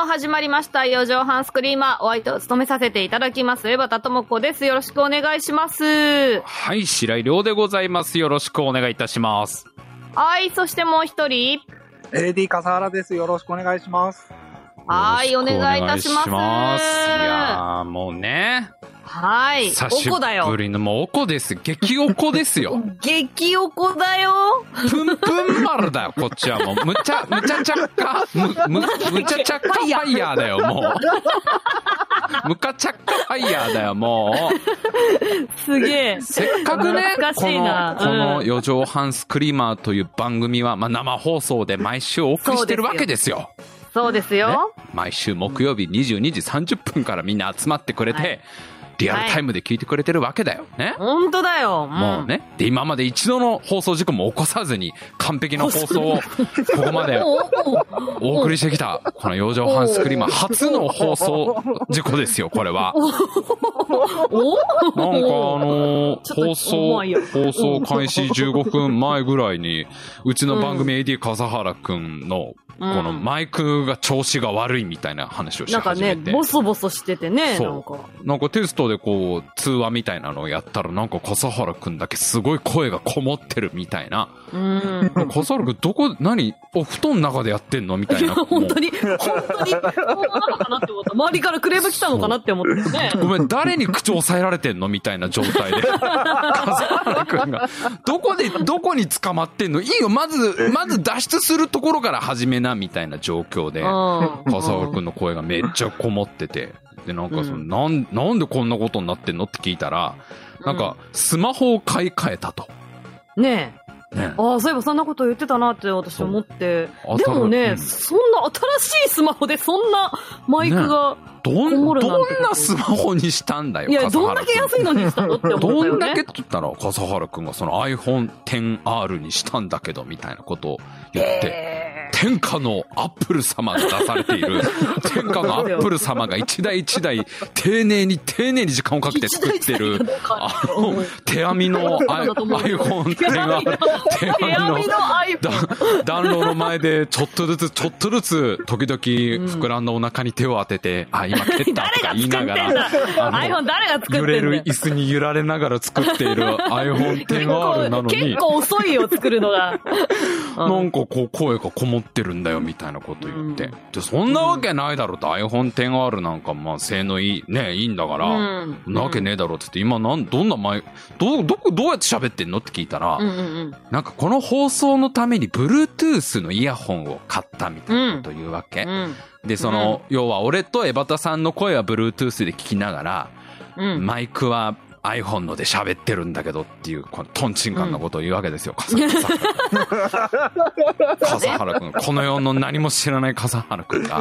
も始まりました、四畳半スクリーマー。お相手を務めさせていただきます、江端智子です。よろしくお願いします。はい、白井亮でございます。よろしくお願いいたします。はい、そしてもう一人。AD 笠原です。よろしくお願いします。はい、お願いいたします。いしますいやー、もうね。はい、久しおこだよぶ。りの、もうおこです。激おこですよ。激おこ だよ。プンプン丸だよ、こっちはもう。むちゃ、むちゃちゃっか、む、む、むちゃちゃっかファイヤーだよ、もう。むかちゃっかファイヤーだよ、もう。すげえ。せっかくね、こしいなの、このうん四畳半スクリーマーという番組は、まあ、生放送で毎週お送りしてるわけですよ。そうですねよ。毎週木曜日22時30分からみんな集まってくれて、はいリアルタイムで聞いてくれてるわけだよね？ほんとだよ。んもう。ね。で、今まで一度の放送事故も起こさずに、完璧な放送を、ここまでお送りしてきた、この四畳半スクリーマー初の放送事故ですよ、これは。おなんかあの放送放送開始15分前ぐらいに、うちの番組 AD 笠原くんの、このマイクが調子が悪いみたいな話をしなんかね、始めて。ボソボソしててね、なんか。なんかテストでこう、通話みたいなのをやったら、なんか笠原くんだけすごい声がこもってるみたいな。うん。笠原くんどこ、何？お布団の中でやってんのみたいな。本当もに、本当に、そうなのかなって思った。周りからクレーム来たのかなって思ってねう。ごめん、誰に口押さえられてんのみたいな状態で。笠原くんが。どこで、どこに捕まってんの？いいよ、まず、まず脱出するところから始めな、みたいな状況で。うん。笠原くんの声がめっちゃこもってて。で、なんかその、なん、なんでこんなことになってんのって聞いたら、なんか、スマホを買い替えたと。ねえ。ね。ああ、そういえばそんなこと言ってたなって私思って。でもね、うんそんな新しいスマホでそんなマイクが、どこもん、どんなスマホにしたんだよ、いや、どんだけ安いのにしたのって思ったよね。どんだけって言ったら、笠原くんがその iPhone XR にしたんだけど、みたいなことを言って、え天下のアップル様が出されている、天下のアップル様が一台一台、丁寧に丁寧に時間をかけて作ってる、あの、手編みの iPhone 手編みの暖炉の前で、ちょっとずつ、ちょっとずつ、時々、膨らんだお腹に手を当てて、あ、今蹴ったとか言いながら、誰が作ってんだ揺れる椅子に揺られながら作っている iPhone XR なのに。結、構遅いよ、作るのが。なんかこう声がこもってるんだよみたいなこと言って。で、そんなわけないだろって iPhone XR なんかまあ性能いい、ね、いいんだから、なわけねえだろって言って、今なん、どんな前、どう、どこ、どうやって喋ってんの？って聞いたら。なんかこの放送のために Bluetooth のイヤホンを買ったみたいなことを言うわけ。うん。で、その、要は俺と江端さんの声は Bluetooth で聞きながら、うん。マイクは iPhone ので喋ってるんだけどっていう、このトンチンカンなことを言うわけですよ、笠原 笠原くん。この世の何も知らない笠原くんが、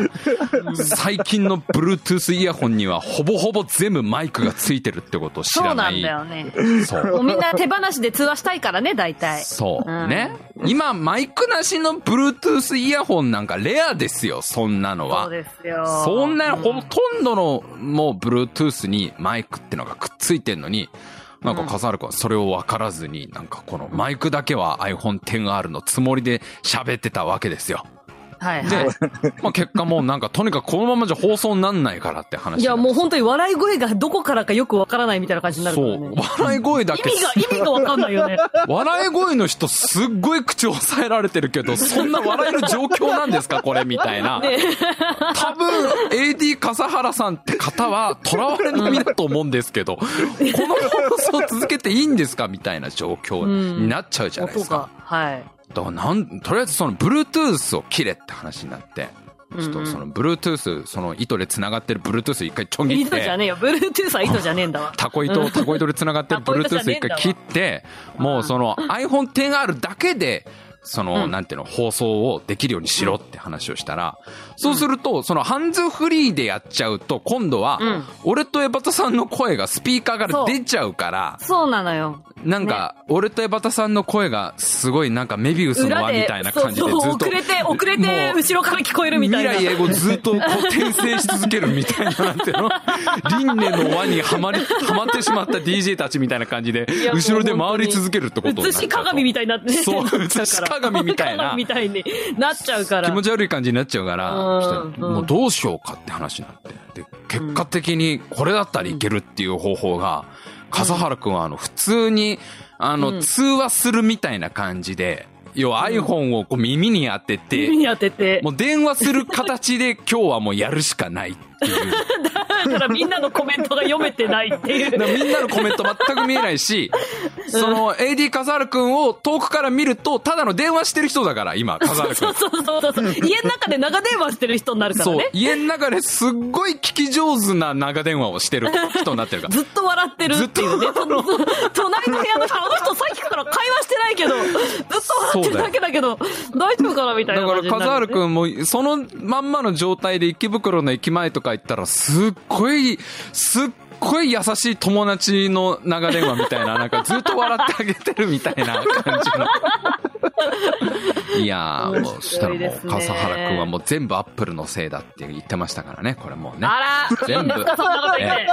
最近の Bluetooth イヤホンにはほぼほぼ全部マイクがついてるってことを知そうらな。ないんだよね。そう。みんな手放しで通話したいからね、大体。そう。うんね。今、マイクなしの Bluetooth イヤホンなんかレアですよ、そんなのはそう。ですよ。そんな、うほとんどの、もう、Bluetooth にマイクってのがくっついてんのに、なんか、笠原君はそれを分からずに、なんかこのマイクだけは iPhone XR のつもりで喋ってたわけですよ。はいはい。で、まあ結果もうなんか、とにかくこのままじゃ放送になんないからって話いや、もうほ本当に笑い声がどこからかよくわからないみたいな感じになるからそうね。。笑い声だけ意味が、意味がわかんないよね。笑い声の人すっごい口を抑えられてるけど、そんな笑える状況なんですかこれみたいな。多分、AD 笠原さんって方は、囚われの身だと思うんですけど、この放送続けていいんですかみたいな状況になっちゃうじゃないですか。音が。はい。だからなん、とりあえずその Bluetooth を切れって話になって、ちょっとその Bluetooth、その糸で繋がってる Bluetooth 一回ちょん切って、糸じゃねえよ。Bluetooth は糸じゃねえんだわ。タコ糸、タコ糸で繋がってる Bluetooth 一回切って、もうその iPhone XR だけで、その、うんなんていうの、放送をできるようにしろって話をしたら、そうすると、そのハンズフリーでやっちゃうと、今度はうん、俺とエバタさんの声がスピーカーから出ちゃうから、そうなのよ。なんか、俺とエバタさんの声がすごいなんかメビウスの輪みたいな感じでずっと。遅れて、遅れて、後ろから聞こえるみたいな。未来英語ずっとこう転生し続けるみたいな、なんていうの輪廻の輪にはまり、はまってしまった DJ たちみたいな感じで、後ろで回り続けるってこと映し鏡みたいになってそう、映し鏡みたいな。みたいになっちゃうから。気持ち悪い感じになっちゃうから、うんもうどうしようかって話になって。で、結果的にこれだったらいけるっていう方法が、笠原くんはあの、普通に、あの、うん通話するみたいな感じで、要は iPhone をこう耳に当てて、耳に当てて。もう電話する形で今日はもうやるしかないっていう。だからみんなのコメントが読めてないっていう。みんなのコメント全く見えないし、その AD 笠原くんを遠くから見ると、ただの電話してる人だから、今、笠原くんそう。そうそうそう。家の中で長電話してる人になるからそうね。。家の中ですっごい聞き上手な長電話をしてる人になってるから。ずっと笑ってるっていうね。その隣の部屋の人、あの人さっきから会話してないけど、ずっと笑ってるだけだけど、大丈夫かなみたいだから、笠原くんも、そのまんまの状態で池袋の駅前とか行ったら、すっごい、すっごい優しい友達の長電話みたいな、なんかずっと笑ってあげてるみたいな感じの。いやー、もう、そしたらもう、笠原くんはもう全部アップルのせいだって言ってましたからね、これもうね。あら、全部 そんなこと言って。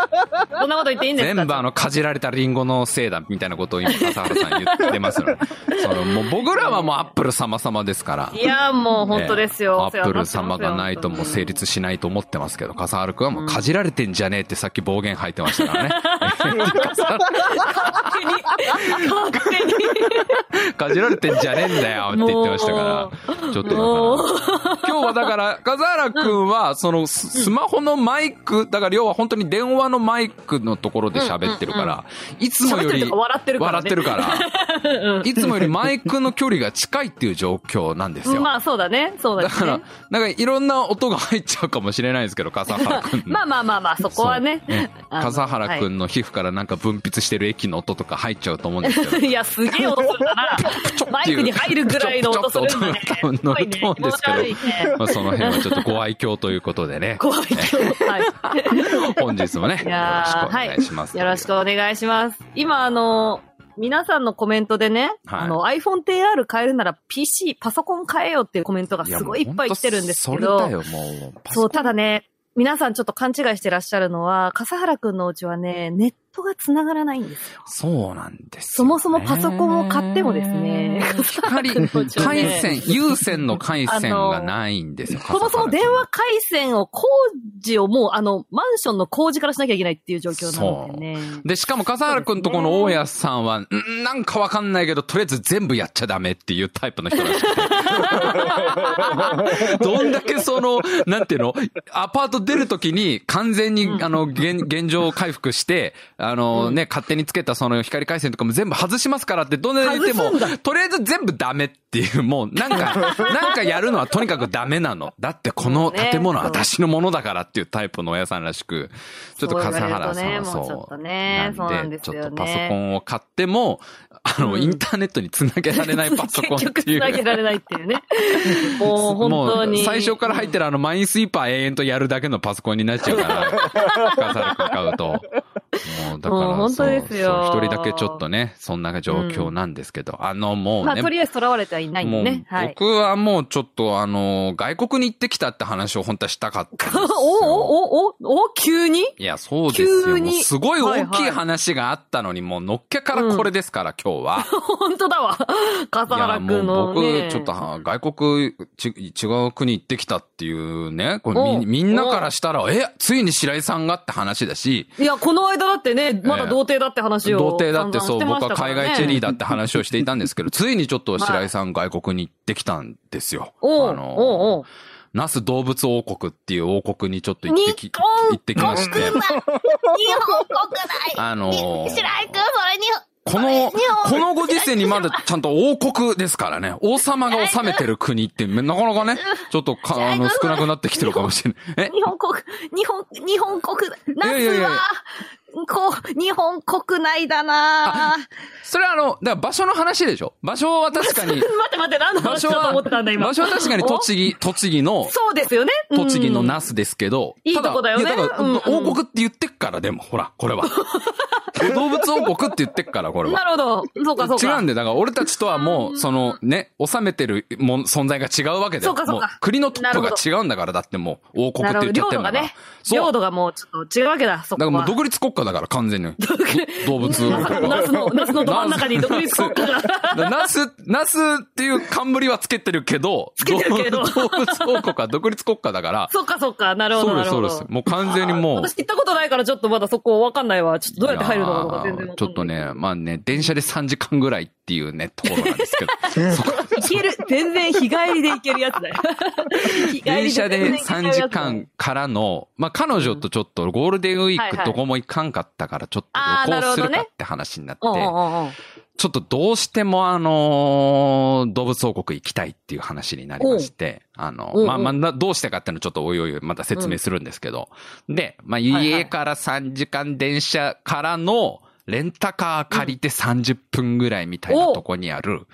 そんなこと言っていいんですか？全部あの、かじられたリンゴのせいだ、みたいなことを今、笠原さん言ってますよね。その、もう僕らはもうアップル様様ですから。いや、もう本当ですよ。アップル様がないともう成立しないと思ってますけど、笠原くんはもうかじられてんじゃねえってさっき暴言吐いてましたからね。かじられてんじゃねえんだよって言ってましたから、ちょっと今日はだから、笠原くんは、そのススマホのマイク、だから要は本当に電話のマイクのところで喋ってるから、いつもより、笑ってるからいつもよりマイクの距離が近いっていう状況なんですよ。まあそうだね。そうだね。だから、なんかいろんな音が入っちゃうかもしれないですけど、笠原くんの。まあまあまあまあ、そこはね。笠原くんの皮膚からなんか分泌してる液の音とか入っちゃうと思うんですけど。いや、すげえ音するんだな。マイクに入る。ぐらいの音するんだね。多分乗ると思う。んですけどねまあその辺はちょっとご愛嬌という。ことでね。怖い今日。はい。本日もね、いよろしくお願いします。はい、よろしくお願いします。今、あの、皆さんのコメントでね、はいあの、iPhone XR 変えるなら PC、パソコン変えよっていう。コメントがすごいいっぱい来てるんですけど、それだよ、もう。そう、ただね、皆さんちょっと勘違いしてらっしゃるのは、笠原くんのうちはね、ネットが繋がらないんですよ。そうなんですね、もそもパソコンを買ってもですね光、回線、有線の回線がないんですよ。そもそも電話回線を工事をもう、あの、マンションの工事からしなきゃいけないっていう状況なのでね。で、しかも笠原くんとこの大家さんは、んなんかわかんないけど、とりあえず全部やっちゃダメっていうタイプの人らしくて。どんだけその、なんていうのアパート出るときに完全に、あの、現、現状回復して、あのね、勝手につけたその光回線とかも全部外しますからってどんなに言ってもとりあえず全部ダメっていう、もうなんか、なんかやるのはとにかくダメなの。だってこの建物は私のものだからっていうタイプの親さんらしく、ちょっと笠原さんはそう言われるとねもうねそうなんですよねちょっとパソコンを買っても、あの、うんインターネットにつなげられないパソコン結っていう。局繋げられないっていうね。もう本当に。最初から入ってるあのマインスイーパー永遠とやるだけのパソコンになっちゃうから、笠原くん買うと。もうだから本当ですよ一人だけちょっとね、そんな状況なんですけど、あのもうね。まあ、とりあえず囚われてはいないんでね。はい。僕はもうちょっとあの、外国に行ってきたって話を本当はしたかったんですよ。おおおおお急に？いや、そうですよ。もうすごい大きはい話があったのに、もうのっけからこれですから、今日は。本当だわ。笠いや、原もうくんの、ね。僕、ちょっとは外国ち、違う国行ってきたっていうね、これみんなからしたら、え、ついに白井さんがって話だし、いや、この間だってね、まだ童貞だって話を。童貞だってそう、僕は海外チェリーだって話をしていたんですけど、ついにちょっと白井さん外国に行ってきたんですよ。おうあの、おうおう那須動物王国っていう王国にちょっと行ってき、行ってきまして、日本国内。あのー白井くん、それに、この、このご時世にまだちゃんと王国ですからね。王様が治めてる国って、なかなかね、ちょっとか、あの、少なくなってきてるかもしれない。え？日本国、日本、日本国、ナいやいやいやスは、こう、日本国内だなぁそれはあの、だから場所の話でしょ？場所は確かに、待って待って、何の場所話だと思ってたんだ、今。場所は確かに栃木、栃木のお、そうですよね。うん栃木の那須ですけど。いいとこだよね王国って言ってっから、でも、ほら、これは。動物王国って言ってっから、これは。なるほど。そうか、そうか。違うんで、だから俺たちとはもう、そのね、治めてるもん存在が違うわけで。そうかそうかも国のトップが違うんだから、だってもう、王国。って言っちゃって領土がるんだから。ね。領土がもうちょっと違うわけだ、そこは。だからもう独立国家だから、完全に。動物王国は。ナスの、ナスのど真ん中に独立国家が。だナス、ナスっていう冠はつけてるけど、つけてるけど動物王国は独立国家だから、そうか、そうか。なるほど、そうです、なるほど。そうです。もう完全にもう、私行ったことないからちょっとまだそこわかんないわ。ちょっとどうやって入るちょっとね、まあね、電車で3時間ぐらいっていうね、ところなんですけど。そこ行ける。全然日帰りで行けるやつだよ。日帰り電車で全然行けちゃう3時間からの、まあ彼女とちょっとゴールデンウィークどこも行かんかったからちょっと旅行するかって話になって。ちょっとどうしてもあのー動物王国行きたいっていう話になりまして、あのまあまあな、どうしてかっていうのちょっとおいおいまた説明するんですけど、で、まあ家から3時間電車からのレンタカー借りて30分ぐらいみたいなとこにある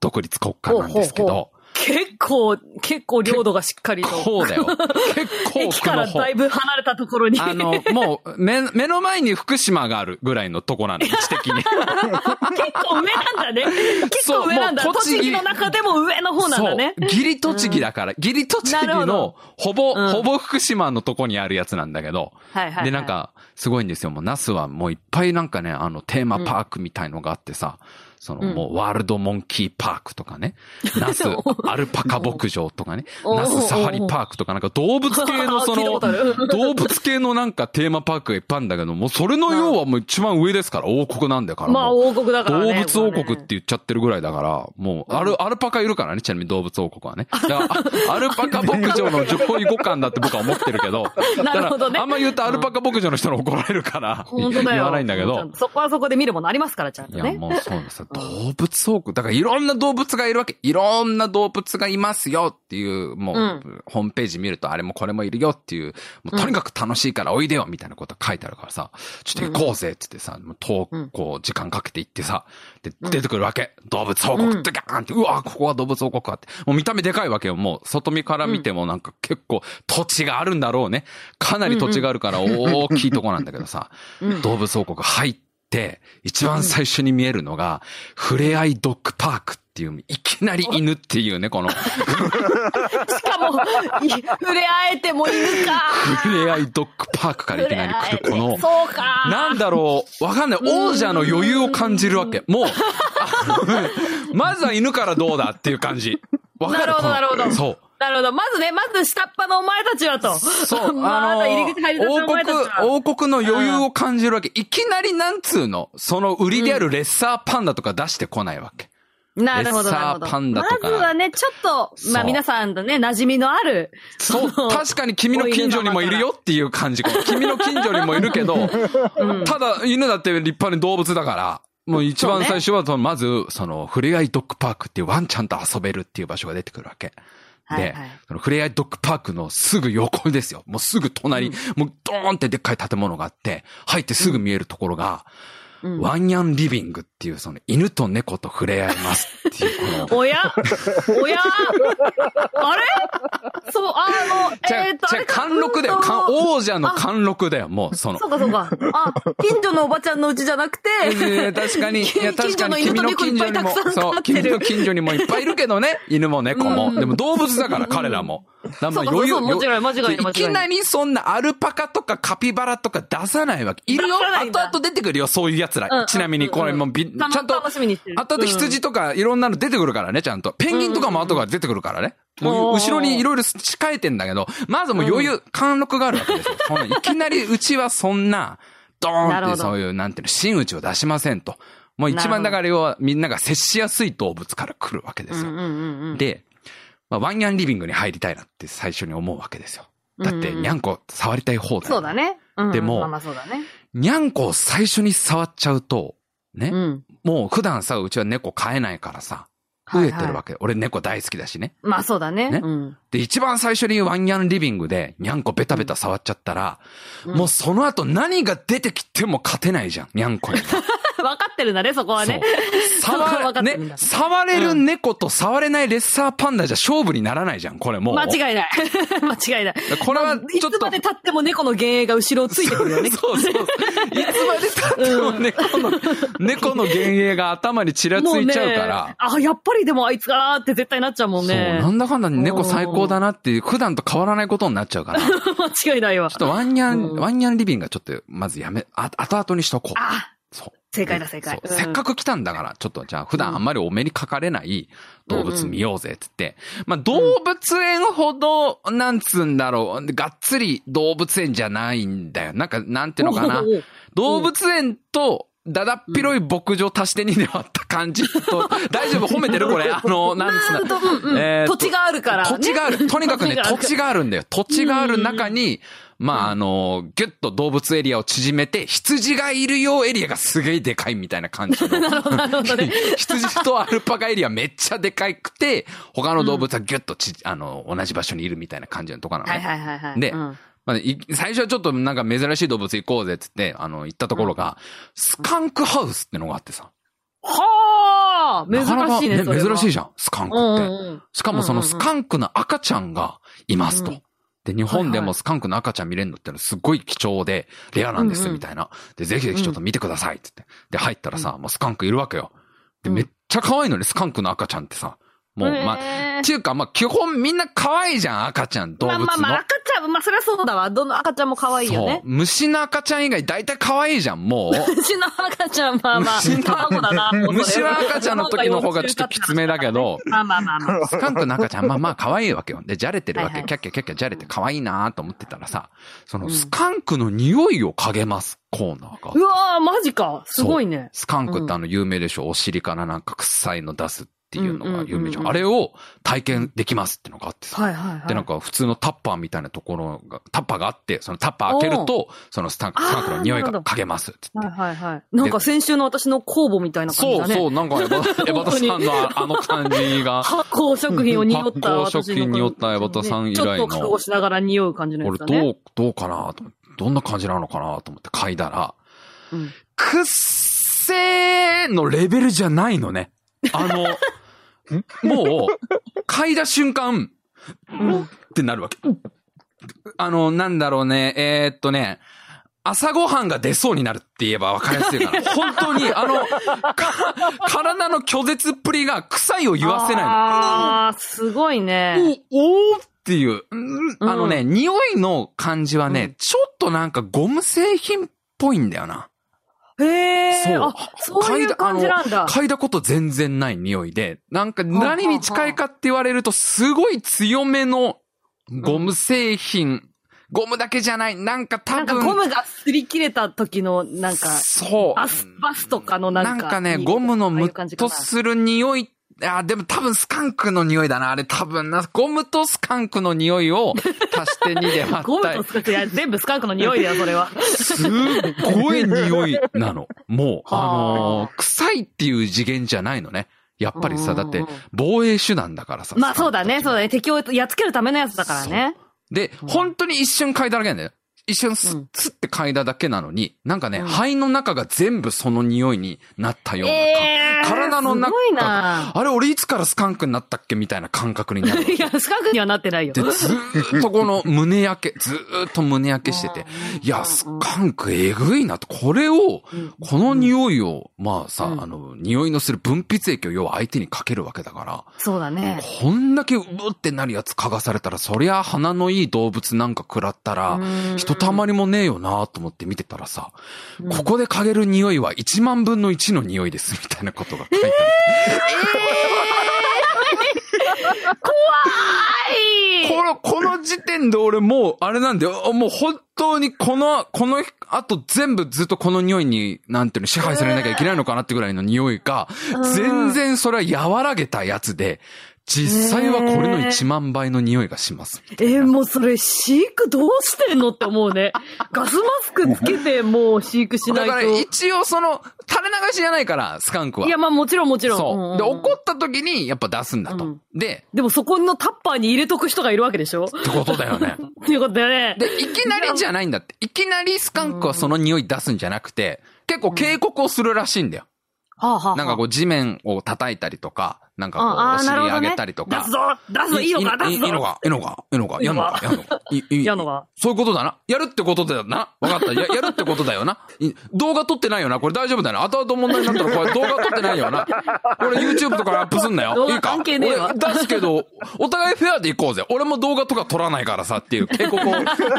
独立国家なんですけど、結構、結構領土がしっかりと。こうだよ。結構駅からだいぶ離れたところに。あの、もう、目、目の前に福島があるぐらいのとこなの、位置的に。結構上なんだね。結構上なんだ。栃木栃木の中でも上の方なんだね。そう。義理栃木だから、義理栃木なるほどの、ほぼ、うんほぼ福島のとこにあるやつなんだけど、はいはいはい。で、なん、か、すごいんですよ。もう、ナスはもういっぱいなんかね、あの、テーマパークみたいのがあってさ、その、うんもう、ワールドモンキーパークとかね、ナス、アルパカ牧場とかね、おナスサファリパークとか、なんか動物系のその 動物系のなんかテーマパークがいっぱいあるんだけど、もうそれの要はもう一番上ですから、王国なんだから。まあ王国だからね。動物王国って言っちゃってるぐらいだから、もう、アル、アルパカいるからね、ちなみに動物王国はね。だから、あ アルパカ牧場の上位互換だって僕は思ってるけど、なるほどねあんま言うとアルパカ牧場の人に怒られるから。言わないんだけどそこはそこで見るものありますから、ちゃんいや、とね。もうそうですよ。動物王国。だからいろんな動物がいるわけ。いろんな動物がいますよっていう、もう、うんホームページ見るとあれもこれもいるよっていう、もうとにかく楽しいからおいでよみたいなこと書いてあるからさ、ちょっと行こうぜってってさ、もう遠くこう時間かけて行ってさ、で、出てくるわけ。動物王国ってガーンって、うわ、ここは動物王国かって。もう見た目でかいわけよ。もう外見から見てもなんか結構土地があるんだろうね。かなり土地があるから大きいとこなんだけどさ、動物王国入って、一番最初に見えるのが、ふれあいドッグパークっていう、いきなり犬っていうね、この、しかも、い触れ合えても犬か。ふれあいドッグパークからいきなり来る、この、そうか。なんだろう、わかんない。王者の余裕を感じるわけ。もう、まずは犬からどうだっていう感じ。わかる？なるほどなるほどそう。なるほど。まずね、まず下っ端のお前たちはと。そう、まあ入り口入り王国前たち、は。王国の余裕を感じるわけ。いきなりなんつうの、その売りであるレッサーパンダとか出してこないわけ。なるほど、レッサーなるほど。パンダとかまずはね、ちょっと、まあ皆さんとね、馴染みのある。そう、の確かに君の近所にもいるよっていう感じ。君の近所にもいるけど、ただ犬だって立派に動物だから、もう一番最初はその、まず、その、ふれあいドッグパークっていうワンちゃんと遊べるっていう場所が出てくるわけ。ではいはい、そのふれあいドッグパークのすぐ横ですよ。もうすぐ隣、もうドーンってでっかい建物があって、入ってすぐ見えるところが、ワンヤンリビングっていうその犬と猫と触れ合いますっていう この、おや？おや？あれ？そう、あの、えーっと、あ貫禄だよ。王者の貫禄だよ、もう、そのそ。うかそうか。あ、近所のおばちゃんのうちじゃなくて、いや確かに、いや確かに君の近所にもそう、君の近所にもいっぱいいるけどね、犬も猫も。うんでも動物だから、彼らも。だからまあそうかそうそう間違いないいきなりそんなアルパカとかカピバラとか出さないわけ。いるよ後々出てくるよ、そういう奴ら。うんちなみにこれもび、ちうんゃんと、後々羊とかいろんなの出てくるからね、ちゃんと。ペンギンとかも後から出てくるからね。もう後ろにいろいろ仕替えてんだけど、まずもう余裕、貫禄があるわけですよ。いきなりうちはそんな、ドーンってそういう、なんていうの、真打ちを出しませんと。もう一番だから要はみんなが接しやすい動物から来るわけですよ。で、まあ、ワンニャンリビングに入りたいなって最初に思うわけですよ。だって、にゃんこ触りたい方だよそうだね。うんでもまあまあそうだね。にゃんこを最初に触っちゃうと、ね、うん。もう普段さ、うちは猫飼えないからさ、増えてるわけ。俺猫大好きだしね。まあそうだね。ねうん。で、一番最初にワンニャンリビングで、にゃんこベタベタ触っちゃったら、うんもうその後何が出てきても勝てないじゃん、にゃんこには。分かってるんだね、そこはね。触れ、ね触れる猫と触れないレッサーパンダじゃ勝負にならないじゃん、これもう。間違いない。間違いない。これはまあいちょっとつまで経っても猫の幻影が後ろをついてくるよね。そうそう。いつまで経っても猫の、猫の幻影が頭にちらついちゃうから。ね、あ、やっぱりでもあいつかなーって絶対なっちゃうもんそう、ね。なんだかんだ猫最高だなっていう、普段と変わらないことになっちゃうから。ち ょ間違いないわっ。とワンニャン、うんワンニャンリビングがちょっと、まずやめ、あ、後々にしとこう。あ、そう。正解だ正解そううんせっかく来たんだから、ちょっとじゃあ普段あんまりお目にかかれない動物見ようぜって言って。まあ動物園ほど、なんつうんだろう、がっつり動物園じゃないんだよ。なんか、なんていうのかな。動物園と、だだっ広い牧場足して2で割った感じと、大丈夫？褒めてる？これ。あの、なんつうんだ。うんうんえーと土地があるから、ね。土地がある。とにかくね、土地ががあるんだよ。土地がある中に、まあ、あの、ぎゅっと動物エリアを縮めて、羊がいるよエリアがすげえでかいみたいな感じの。なるほどね。羊とアルパカエリアめっちゃでかくて、他の動物はぎゅっとち、あの、同じ場所にいるみたいな感じのとこなのね。はいはいはいはい。でうんまあ、い最初はちょっとなんか珍しい動物行こうぜって言って、あの、行ったところが、スカンクハウスってのがあってさ。はあ珍しいね、珍しいじゃん、スカンクって。しかもそのスカンクの赤ちゃんがいますと。うんで、日本でもスカンクの赤ちゃん見れるのってのはすごい貴重で、レアなんです、みたいな。で、ぜひぜひちょっと見てくださいって言って。で、入ったらさ、もうスカンクいるわけよ。で、うんめっちゃ可愛いのね、スカンクの赤ちゃんってさ。もう、まあ、っていうか、まあ、基本みんな可愛いじゃん、赤ちゃん、動物の。まあまあまあ、赤ちゃん、まあそりゃそうだわ。どの赤ちゃんも可愛いよそうね。。虫の赤ちゃん以外大体可愛いじゃん、もう。虫の赤ちゃん、まあまあ、卵だな。虫の赤ちゃんの時の方がちょっときつめだけど、まあまあまあまあ。スカンクの赤ちゃん、まあまあ可愛いわけよ。で、じゃれてるわけ。はいはいキャッキャキャッキャじゃれて可愛いなと思ってたらさ、そのスカンクの匂いを嗅げます、コーナーが。うわー、マジか。すごいね。スカンクってあの有名でしょ、お尻からなんか臭いの出すっていうのが有名じゃ。うんあれを体験できますってのがあってさ。はいはいはい。で、なんか普通のタッパーみたいなところが、タッパーがあって、そのタッパー開けると、そのスタンク、スカンクの匂いが嗅げますって言って。はいはいはい。なんか先週の私の酵母みたいな感じだね。そうそう、なんかエバエバタさんのああの感じが。発酵食品を匂った発酵食品に匂った江端さん以来のちょっと覚悟しながら匂う感じのや俺つだね。どう、どうかなと思って、どんな感じなのかなと思って嗅いだら、うんくっせーのレベルじゃないのね。あの、もう、嗅いだ瞬間、うんってなるわけ。あの、なんだろうね、えーっとね、朝ごはんが出そうになるって言えば分かりやすいかな。本当に、あの、か体の拒絶っぷりが臭いを言わせないの。ああ、すごいね。お、おーっていう。うんあのね、匂いの感じはね、うんちょっとなんかゴム製品っぽいんだよな。へえ。そうあ、そういう感じなんだ。嗅いだこと全然ない匂いで、なんか何に近いかって言われると、すごい強めのゴム製品。ゴムだけじゃない。なんか多なんか分。ゴムが擦り切れた時の、なんか、そう。アスバスとかのなか。なんんかね、ゴムのムッとする匂い、あ、でも多分スカンクの匂いだな。あれ多分な。ゴムとスカンクの匂いを足して2で割ゴムったとスカンク、いや、全部スカンクの匂いだよ、それは。すっごい匂いなの。もう、はああのー臭いっていう次元じゃないのね。やっぱりさ、だって、防衛手段だからさ。まあそうだね、そうだ。だね。敵をやっつけるためのやつだからね。で、本当に一瞬嗅いだだけなんだよ。一瞬スうん。ッ、スッって嗅いだだけなのに、なんかね、うん。肺の中が全部その匂いになったような感、えー体の中すごいな。あれ俺いつからスカンクになったっけみたいな感覚になる。いや、スカンクにはなってないよ。で、ずーっとこの胸焼け、ずーっと胸焼けしてて、いや、スカンクえぐいなと、これを、この匂いを、まあさ、うん。あの、匂いのする分泌液を要は相手にかけるわけだから、そうだね。こんだけうってなるやつ嗅がされたら、そりゃ鼻のいい動物なんか食らったらうん、ひとたまりもねえよなと思って見てたらさ、ここで嗅げる匂いは1万分の1の匂いです、みたいなことが書いてあって。はいこの、この時点で俺もう、あれなんだよ。もう本当にこの、この後全部ずっとこの匂いに、なんていうの、支配されなきゃいけないのかなってぐらいの匂いが、全然それは和らげたやつで、実際はこれの1万倍の匂いがします。えーもうそれ、飼育どうしてんの？って思うね。ガスマスクつけて、もう飼育しないと。だから一応その、垂れ流しじゃないから、スカンクは。いや、まあもちろんもちろん。そう。んんで、怒った時にやっぱ出すんだと。うんで、でもそこのタッパーに入れとく人がいるわけでしょ？ってことだよね。っていうことだよね。で、いきなりじゃないんだって。いきなりスカンクはその匂い出すんじゃなくて、結構警告をするらしいんだよ。はあはあ。なんかこう地面を叩いたりとか、なんかこうお尻上げたりとか。出すぞ出すぞいいのか？出すぞいいのか？いいのか？いいのか？やんのか？やんのか？いいいやんのか？そういうことだな。やるってことだよな。わかった。や、やるってことだよな。い動画撮ってないよな。これ大丈夫だよな。後々問題になったらこれ動画撮ってないよな。これ YouTube とかにアップすんなよ。いいか？関係ねえわ俺出すけど、お互いフェアで行こうぜ。俺も動画とか撮らないからさっていう警告を、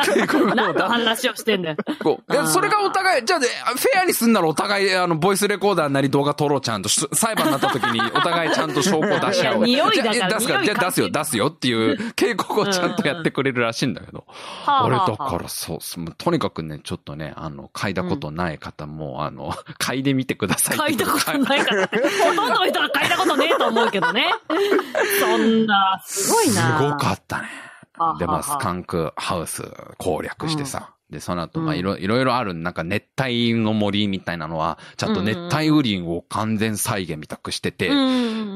警告を何の出話をしてんだよ。こうそれがお互い、じゃあね、フェアにすんならお互い、あの、ボイスレコーダーなり動画撮ろうちゃんと、し裁判になった時にお互いちゃんと証拠出し合おう。匂いだから出すか？ら、じゃあ出すよ、出すよっていう警告をちゃんとやってくれるらしいんだけど。はあ俺はあはあだからそう、とにかくね、ちょっとね、あの、嗅いだことない方も、あの、嗅いでみてください嗅いだことないから。ほとんどの人が嗅いだことねえと思うけどね。そんな、すごいな。すごかったね。で、まあ、スカンクハウス攻略してさ。で、その後、まあ、いろ、いろいろある、なんか熱帯の森みたいなのは、ちゃんと熱帯雨林を完全再現みたくしてて。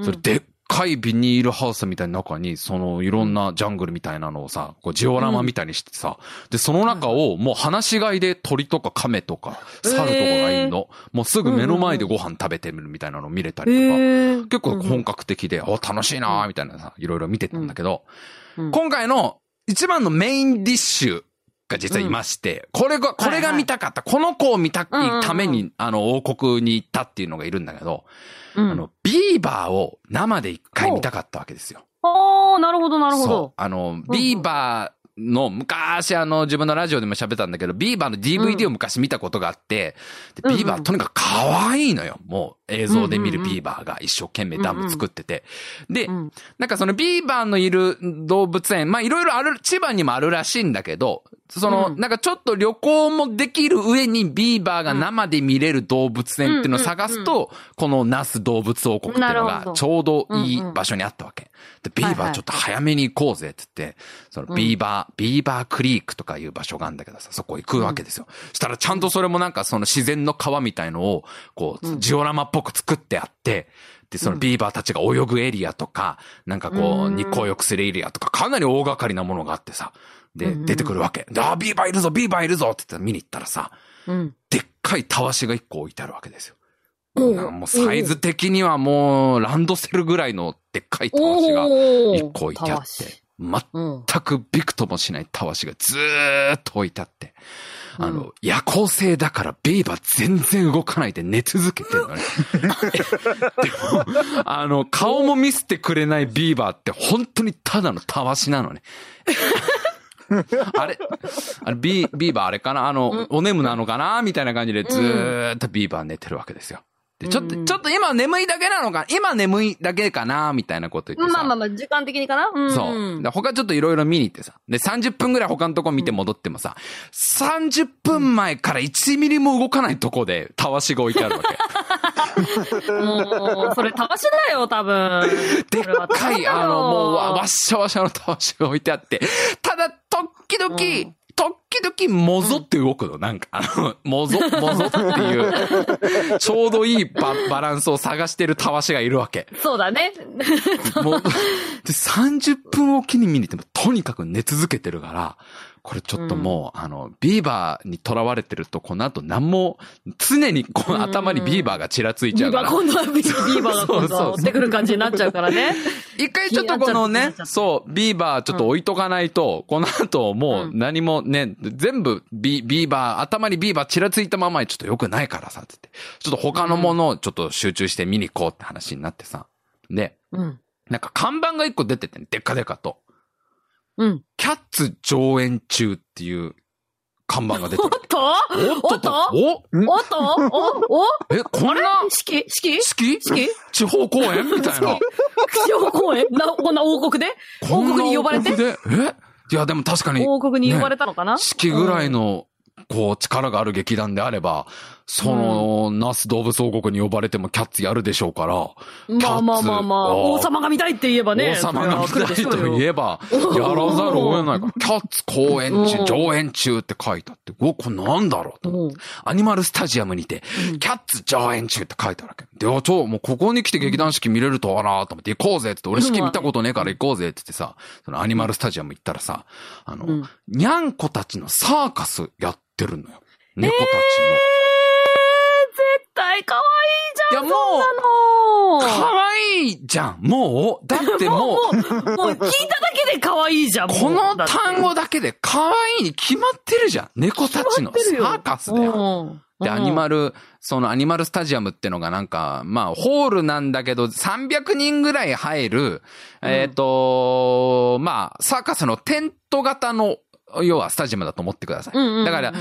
それでっかいビニールハウスみたいな中に、そのいろんなジャングルみたいなのをさ、こうジオラマみたいにしてさ、で、その中をもう放し飼いで鳥とか亀とか猿とかがいるの。もうすぐ目の前でご飯食べてみるみたいなのを見れたりとか。結構本格的で、お、楽しいなーみたいなさ、いろいろ見てたんだけど、うん。今回の一番のメインディッシュが実はいまして、これが、これが見たかった、この子を見たいためうんうんに、あの、王国に行ったっていうのがいるんだけど、うんあの、ビーバーを生で一回見たかったわけですよ。ああ、なるほど、なるほそうど。。あの、ビーバーの、昔あの、自分のラジオでも喋ったんだけど、ビーバーの DVD を昔見たことがあって、でビーバーとにかく可愛いのよ。もう映像で見るビーバーが一生懸命ダム作ってて。で、うん。なんかそのビーバーのいる動物園、まあいろいろある、千葉にもあるらしいんだけど、その、うん。なんかちょっと旅行もできる上にビーバーが生で見れる動物園っていうのを探すと、この那須動物王国っていうのがちょうどいい場所にあったわけ。で、ビーバーちょっと早めに行こうぜって言って、そのビーバー、ビーバークリークとかいう場所があるんだけどさ、そこ行くわけですよ。したらちゃんとそれもなんかその自然の川みたいのを、こう、ジオラマっぽく作ってあって、で、そのビーバーたちが泳ぐエリアとか、なんかこう、日光浴するエリアとか、かなり大掛かりなものがあってさ、で、出てくるわけ。で、あー、ビーバーいるぞ、ビーバーいるぞって言って見に行ったらさ、うん。でっかいたわしが一個置いてあるわけですよ。もうサイズ的にはもう、ランドセルぐらいのでっかいたわしがお一個置いてあって、全うん。くびくともしないたわしがずーっと置いてあって、あの、夜行性だからビーバー全然動かないで寝続けてるのね。でも、あの、顔も見せてくれないビーバーって本当にただのたわしなのね。あれあれビー、ビーバーあれかな？あの、お眠なのかな？みたいな感じでずーっとビーバー寝てるわけですよ。で、ちょっと、ちょっと今眠いだけなのか今眠いだけかなみたいなこと言ってさ。まあまあまあ、時間的にかな？うん。そう。で他ちょっといろいろ見に行ってさ。で、30分ぐらい他のとこ見て戻ってもさ、30分前から1ミリも動かないとこで、たわしが置いてあるわけ。もう、それ、たわしだよ、多分。でっかい、あの、もうわ、わっしゃわしゃのたわしが置いてあって、ただ、時々、時々、もぞって動くの。なんか、あの、もぞ、もぞっていう、ちょうどいいババランスを探してるたわしがいるわけ。そうだね。もう、で、30分おきに見に行っても、とにかく寝続けてるから、これちょっともう、あの、ビーバーに囚われてると、この後何も、常にこの頭にビーバーがちらついちゃうから。ビーバー、今度はビビーバーが今度は追ってくる感じになっちゃうからね。一回ちょっとこのねそう、ビーバーちょっと置いとかないと、この後もう何もね、全部ビビーバー、頭にビーバーちらついたままにちょっと良くないからさ、つって。ちょっと他のものをちょっと集中して見に行こうって話になってさ。で、うん。なんか看板が一個出ててね、でっかでかと。うん。キャッツ上演中っていう看板が出てるおっ。とおっと？お？おっと？お？お？え、こんな？式？式？式？式？地方公演みたいな。地方公演？な、こんな王国で？王国に呼ばれて？え？いや、でも確かに、王国に呼ばれたのかな？式ぐらいの、こう、力がある劇団であれば、その、ナス動物王国に呼ばれてもキャッツやるでしょうから、まあまあまあまあ、王様が見たいって言えばね。王様が見たいと言えば、やらざるを得ないから、キャッツ公演中、うん上演中って書いてあって、お、これなんだろうと。うんアニマルスタジアムにて、キャッツ上演中って書いてあるわけ。で、あ、ちょ、もうここに来て劇団四季見れるとはなと思って、行こうぜって俺四季見たことねえから行こうぜって言ってさ、そのアニマルスタジアム行ったらさ、あの、うんにゃんこたちのサーカスやってるのよ。猫たちの。対可愛いじゃん、いやもうそんなの。可愛いじゃん。もう、だってもう、もう、もう聞いただけで可愛いじゃん。この単語だけで可愛いに決まってるじゃん。猫たちのサーカスだよ。うんで、アニマル、そのアニマルスタジアムってのがなんか、まあ、ホールなんだけど、300人ぐらい入る、えっ、と、まあ、サーカスのテント型の、要はスタジアムだと思ってください。うんうんうんうんだから、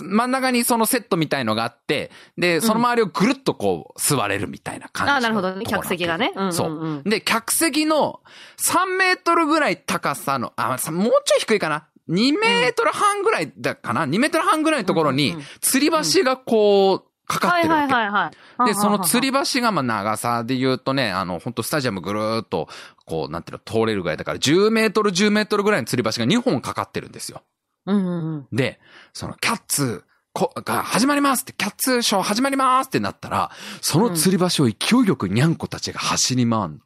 真ん中にそのセットみたいのがあって、で、その周りをぐるっとこう、座れるみたいな感じのあなるほどね客席がねうんうんうんそう。で、客席の3メートルぐらい高さの、あ、さもうちょい低いかな？2メートル半ぐらいだかな？2メートル半ぐらいのところに、吊り橋がこう、かかっはいてるわけ。はいはいはい。で、その吊り、り橋がまあ長さで言うとね、あの、本当スタジアムぐるーっと、こう、なんていうの、通れるぐらいだから、10メートル、10メートルぐらいの吊り橋が2本かかってるんですよ。うんうんうん。で、そのキャッツこが始まりますって、キャッツショー始まりますってなったら、その吊り橋を勢いよくニャンコたちが走り回るの。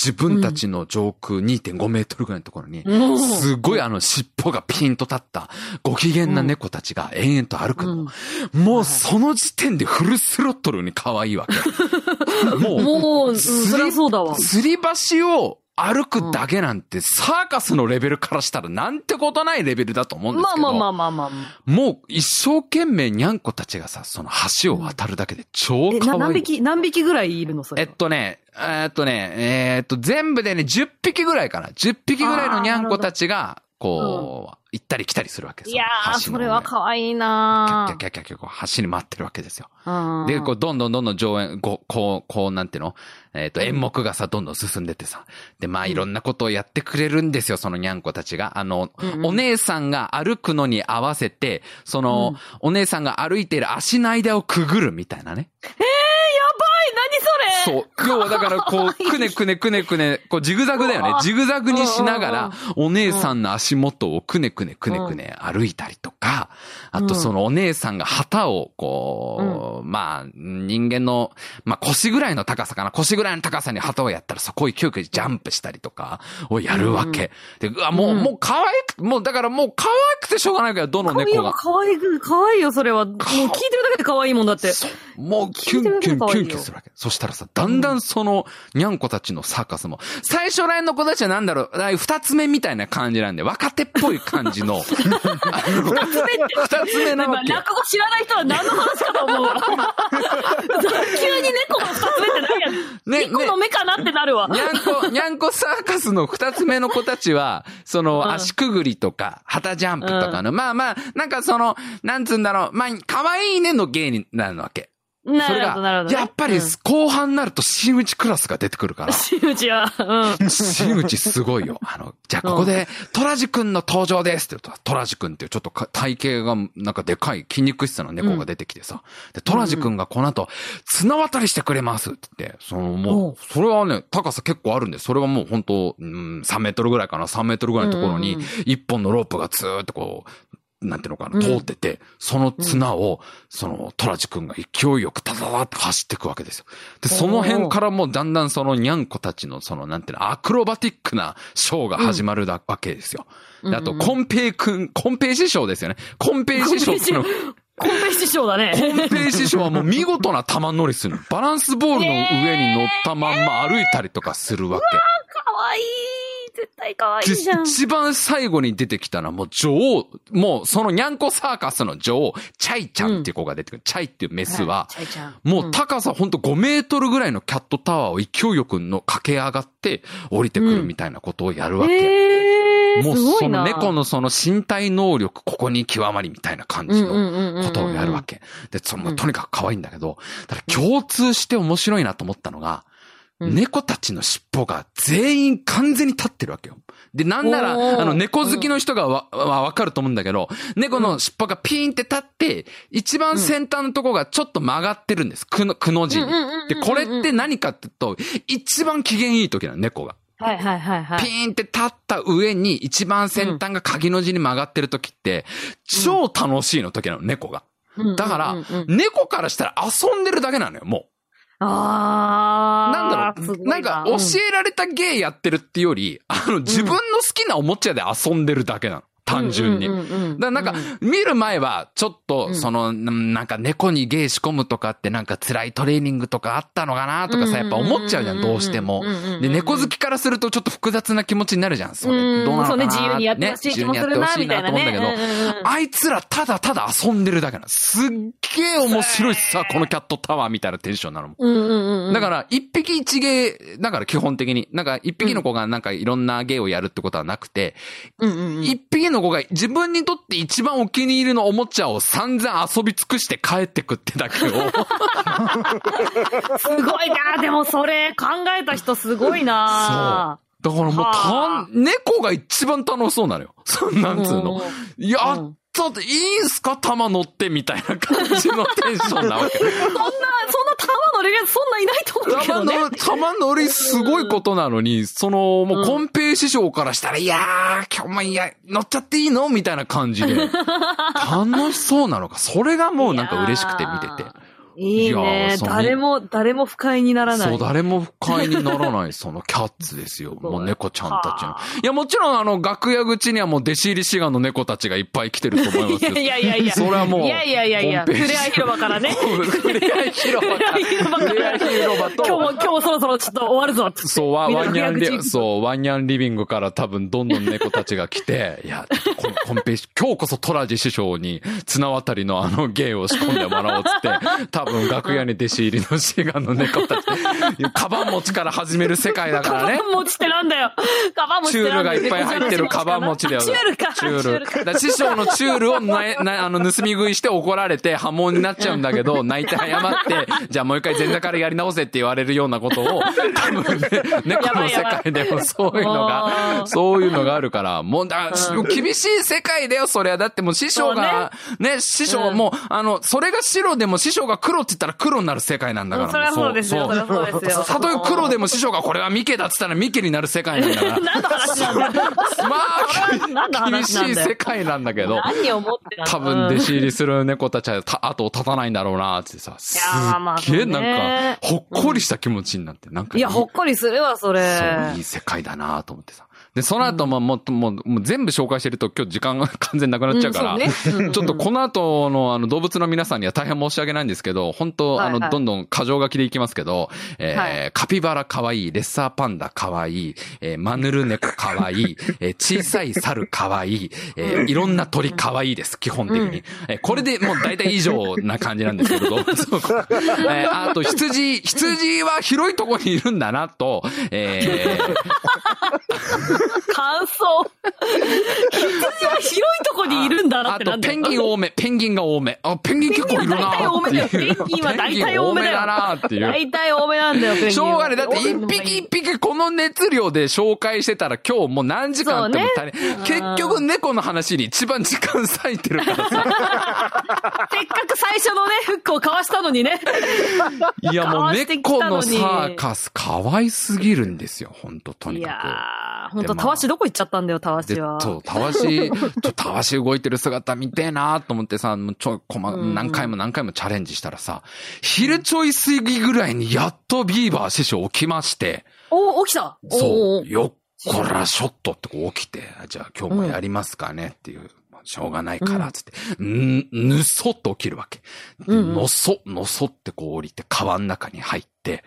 自分たちの上空2.5メートルぐらいのところに、うんすごいあの尻尾がピンと立ったご機嫌な猫たちが延々と歩くの。もうその時点でフルスロットルに可愛いわけ。もう、釣りそりゃそうだわ。吊り橋を歩くだけなんて、サーカスのレベルからしたらなんてことないレベルだと思うんですけど。まあまあまあまあまあ。もう一生懸命にゃんこたちがさ、その橋を渡るだけで超可愛い。何匹、何匹ぐらいいるのそれ。えっとね、えっとね、えっと、全部でね、10匹ぐらいかな。10匹ぐらいのにゃんこたちが、こう、行ったり来たりするわけですいやー、それは可愛いなキャッキャッキャッキャッキャッこう橋に回ってるわけですよ。ーで、こう、どんどんどんどん上演、こう、こう、こうなんていうのえっ、と、演目がさ、どんどん進んでってさ。で、まあ、いろんなことをやってくれるんですよ、そのにゃんこたちが。あの、お姉さんが歩くのに合わせて、その、お姉さんが歩いている足の間をくぐるみたいなね。何それそう。要はだから、こう、くねくねくねくね、こう、ジグザグだよね。ジグザグにしながら、お姉さんの足元をくねくねくねくね歩いたりとか、あとそのお姉さんが旗を、こう、まあ、人間の、まあ腰ぐらいの高さかな。腰ぐらいの高さに旗をやったら、そこいよくジャンプしたりとか、をやるわけ。で、うわ、もう、もう可愛く、もうだからもう可愛くてしょうがないから、どの猫が。可愛いく、可愛いよ、それは。もう聞いてるだけで可愛いもんだって。もうキュンキュンキュンキュンするわけ。そしたらさ、だんだんその、にゃんこたちのサーカスも、最初らへんの子たちはなんだろう、二つ目みたいな感じなんで、若手っぽい感じの、二つ目って。二つ目なわけ。落語知らない人は何の話かと思うわ。急に猫の二つ目って何やね 猫の目かなってなるわ。にゃんこ、にゃんこサーカスの二つ目の子たちは、その、うん足くぐりとか、旗ジャンプとかの、まあまあ、なんかその、なんつうんだろう、まあ、可愛いねの芸になるわけ。なるほど、なるほが、どね。やっぱりうん後半になると真打ちクラスが出てくるから。真打ちは、うん。真打ちすごいよ。あの、じゃあここで、トラジ君の登場ですって言うと、トラジ君っていうちょっとか体型がなんかでかい筋肉質な猫が出てきてさ。で、トラジ君がこの後、綱渡りしてくれますって言って、そのもう、それはね、高さ結構あるんで、それはもう本当うん、3メートルぐらいかな、3メートルぐらいのところに一本のロープがずーっとこう、なんていうのかな、通ってて、その綱を、その、トラジ君が勢いよくタタタって走っていくわけですよ。で、その辺からもうだんだんそのニャンコたちのその、なんていうの、アクロバティックなショーが始まるだわけですよ。であと、コンペイ君、コンペイ師匠ですよね。コンペイ師匠のコンペ師匠だね。コンペイ師匠はもう見事な玉乗りするの。バランスボールの上に乗ったまんま歩いたりとかするわけ。かわいい。絶対かわいいじゃん。一番最後に出てきたのはもう女王、もうそのニャンコサーカスの女王、チャイちゃんっていう子が出てくる。チャイっていうメスは、もう高さほんと5メートルぐらいのキャットタワーを勢いよくの駆け上がって降りてくるみたいなことをやるわけ。えー、もう。その猫のその身体能力、ここに極まりみたいな感じのことをやるわけ。で、その、とにかく可愛いんだけど、ただ共通して面白いなと思ったのが、うん猫たちの尻尾が全員完全に立ってるわけよ。で、なんなら、あの、猫好きの人がわ、わ、わかると思うんだけど、猫の尻尾がピーンって立って、一番先端のとこがちょっと曲がってるんです。くの、くの字に。で、これって何かって言うと、一番機嫌いい時なの、猫が。はいはいはいはい。ピーンって立った上に一番先端が鍵の字に曲がってる時って、超楽しいの時なの、猫が。だから猫からしたら遊んでるだけなのよ、もあう。なんだろう、すごいなんか教えられた芸やってるっていうより、あの、自分の好きなおもちゃで遊んでるだけなの。単純に。だからなんか、見る前は、ちょっと、その、んなんか猫に芸仕込むとかってなんか辛いトレーニングとかあったのかなとかさ、やっぱ思っちゃうじゃん、どうしても。で、猫好きからするとちょっと複雑な気持ちになるじゃん、それ。うんどうなのかなそうね自由にやってほしい気もするなね自由にやってほしいなと思うんだけどあいつらただただ遊んでるだけなの。すっげえ面白いさ、このキャットタワーみたいなテンションなのも。だから、一匹一芸、だから基本的に、なんか一匹の子がなんかいろんな芸をやるってことはなくて。一匹の子が自分にとって一番お気に入りのおもちゃを散々遊び尽くして帰ってくってだけを、すごいなでもそれ考えた人すごいな。だからもうはあ。たん、猫が一番楽しそうなのよ。そ んなんつうの。うん。やったっていいんすか？玉乗ってみたいな感じのテンションなわけ。そんな、そんな玉のレベルそんないないと思うけどね。玉の、玉乗りすごいことなのに、その、もう、コンペイ師匠からしたら、いやー、今日もいや、乗っちゃっていいの？みたいな感じで。楽しそうなのか。それがもうなんか嬉しくて見てて。いいね誰も、誰も不快にならない。そう、誰も不快にならない、そのキャッツですよ。もう猫ちゃんたちのはあ。いや、もちろん、あの、楽屋口にはもう弟子入り志願の猫たちがいっぱい来てると思いますよ。いやいやいやいや。それはもういやいやいやいや。ふれあい広場からね。ふれあい広場から。ふれあい広場と今日も、今日もそろそろちょっと終わるぞ。そう、ワンニャンリ、そう、ワンニャンリビングから多分どんどん猫たちが来て、いや、コン ペ今日こそトラジ師匠に綱渡りのあの芸を仕込んでもらおうっつって、多分楽屋に弟子入りの志願の猫たち、カバン持ちから始める世界だからねカ。バン持ちってなんだよ。カバン持ちチュール。がいっぱい入ってるカバン持ちだよ。チュールか。チュール。だ師匠のチュールをな、な、あの、盗み食いして怒られて波紋になっちゃうんだけど、泣いて謝って、じゃあもう一回前座からやり直せって言われるようなことを、多分ね、猫の世界でもそういうのもが、うそういうのがあるから、もう、だ厳しい世界だよ、それは。だってもう師匠が、ね、師匠も、あの、それが白でも師匠が黒って言ったら黒になる世界なんだから。そりゃそうですよ。そりゃそうですよ。たとえ黒でも師匠がこれはミケだっつったらミケになる世界なんだから。何の話なんだよ。まあ、厳しい世界なんだけど、何を思って多分弟子入りする猫たちはた後を絶たないんだろうなってさ、すっげえなんねか、ほっこりした気持ちになって、なんかいや、ほっこりするわ、それ。そう、いい世界だなと思ってさ。で、その後も、もう、もう、もう全部紹介してると今日時間が 完全なくなっちゃうから、ちょっとこの後のあの動物の皆さんには大変申し訳ないんですけど、本当、あの、どんどん過剰書きでいきますけど、えカピバラかわいい、レッサーパンダかわいい、えーマヌルネコかわいい、えー小さい猿かわいい、えーいろんな鳥かわいいです、基本的に。えーこれでもう大体以上な感じなんですけど、動物のえーあと羊、羊は広いところにいるんだなと、えー 感想。羊は広いとこにいるんだなってなんだよあとペンギン多め、ペンギンが多め。あ、ペンギン結構いるなーっていう。ペンギンは大体多めだよペンギン多めだなーっていう。大体多めなんだよ、ペンギンはしょうがない。だって一匹一匹この熱量で紹介してたら今日もう何時間あっても足り、結局猫の話に一番時間割いてるからさ。せっかく最初のね、フックをかわしたのにね。いやもう猫のサーカス可愛すぎるんですよ。ほんと、とにいやかー、ほんと、たわしどこ行っちゃったんだよ、たわしは。そう、たわし、たわし動いてる姿見てえなと思ってさ、もうちょ、こま、うん。何回も何回もチャレンジしたらさ、昼ちょい過ぎぐらいにやっとビーバー師匠起きまして、お、起きた。そう、よっこらショットってこう起きて、じゃあ今日もやりますかねっていう、まあしょうがないから、つって、ん、ぬそっと起きるわけ。のそ、のそってこう降りて川の中に入って、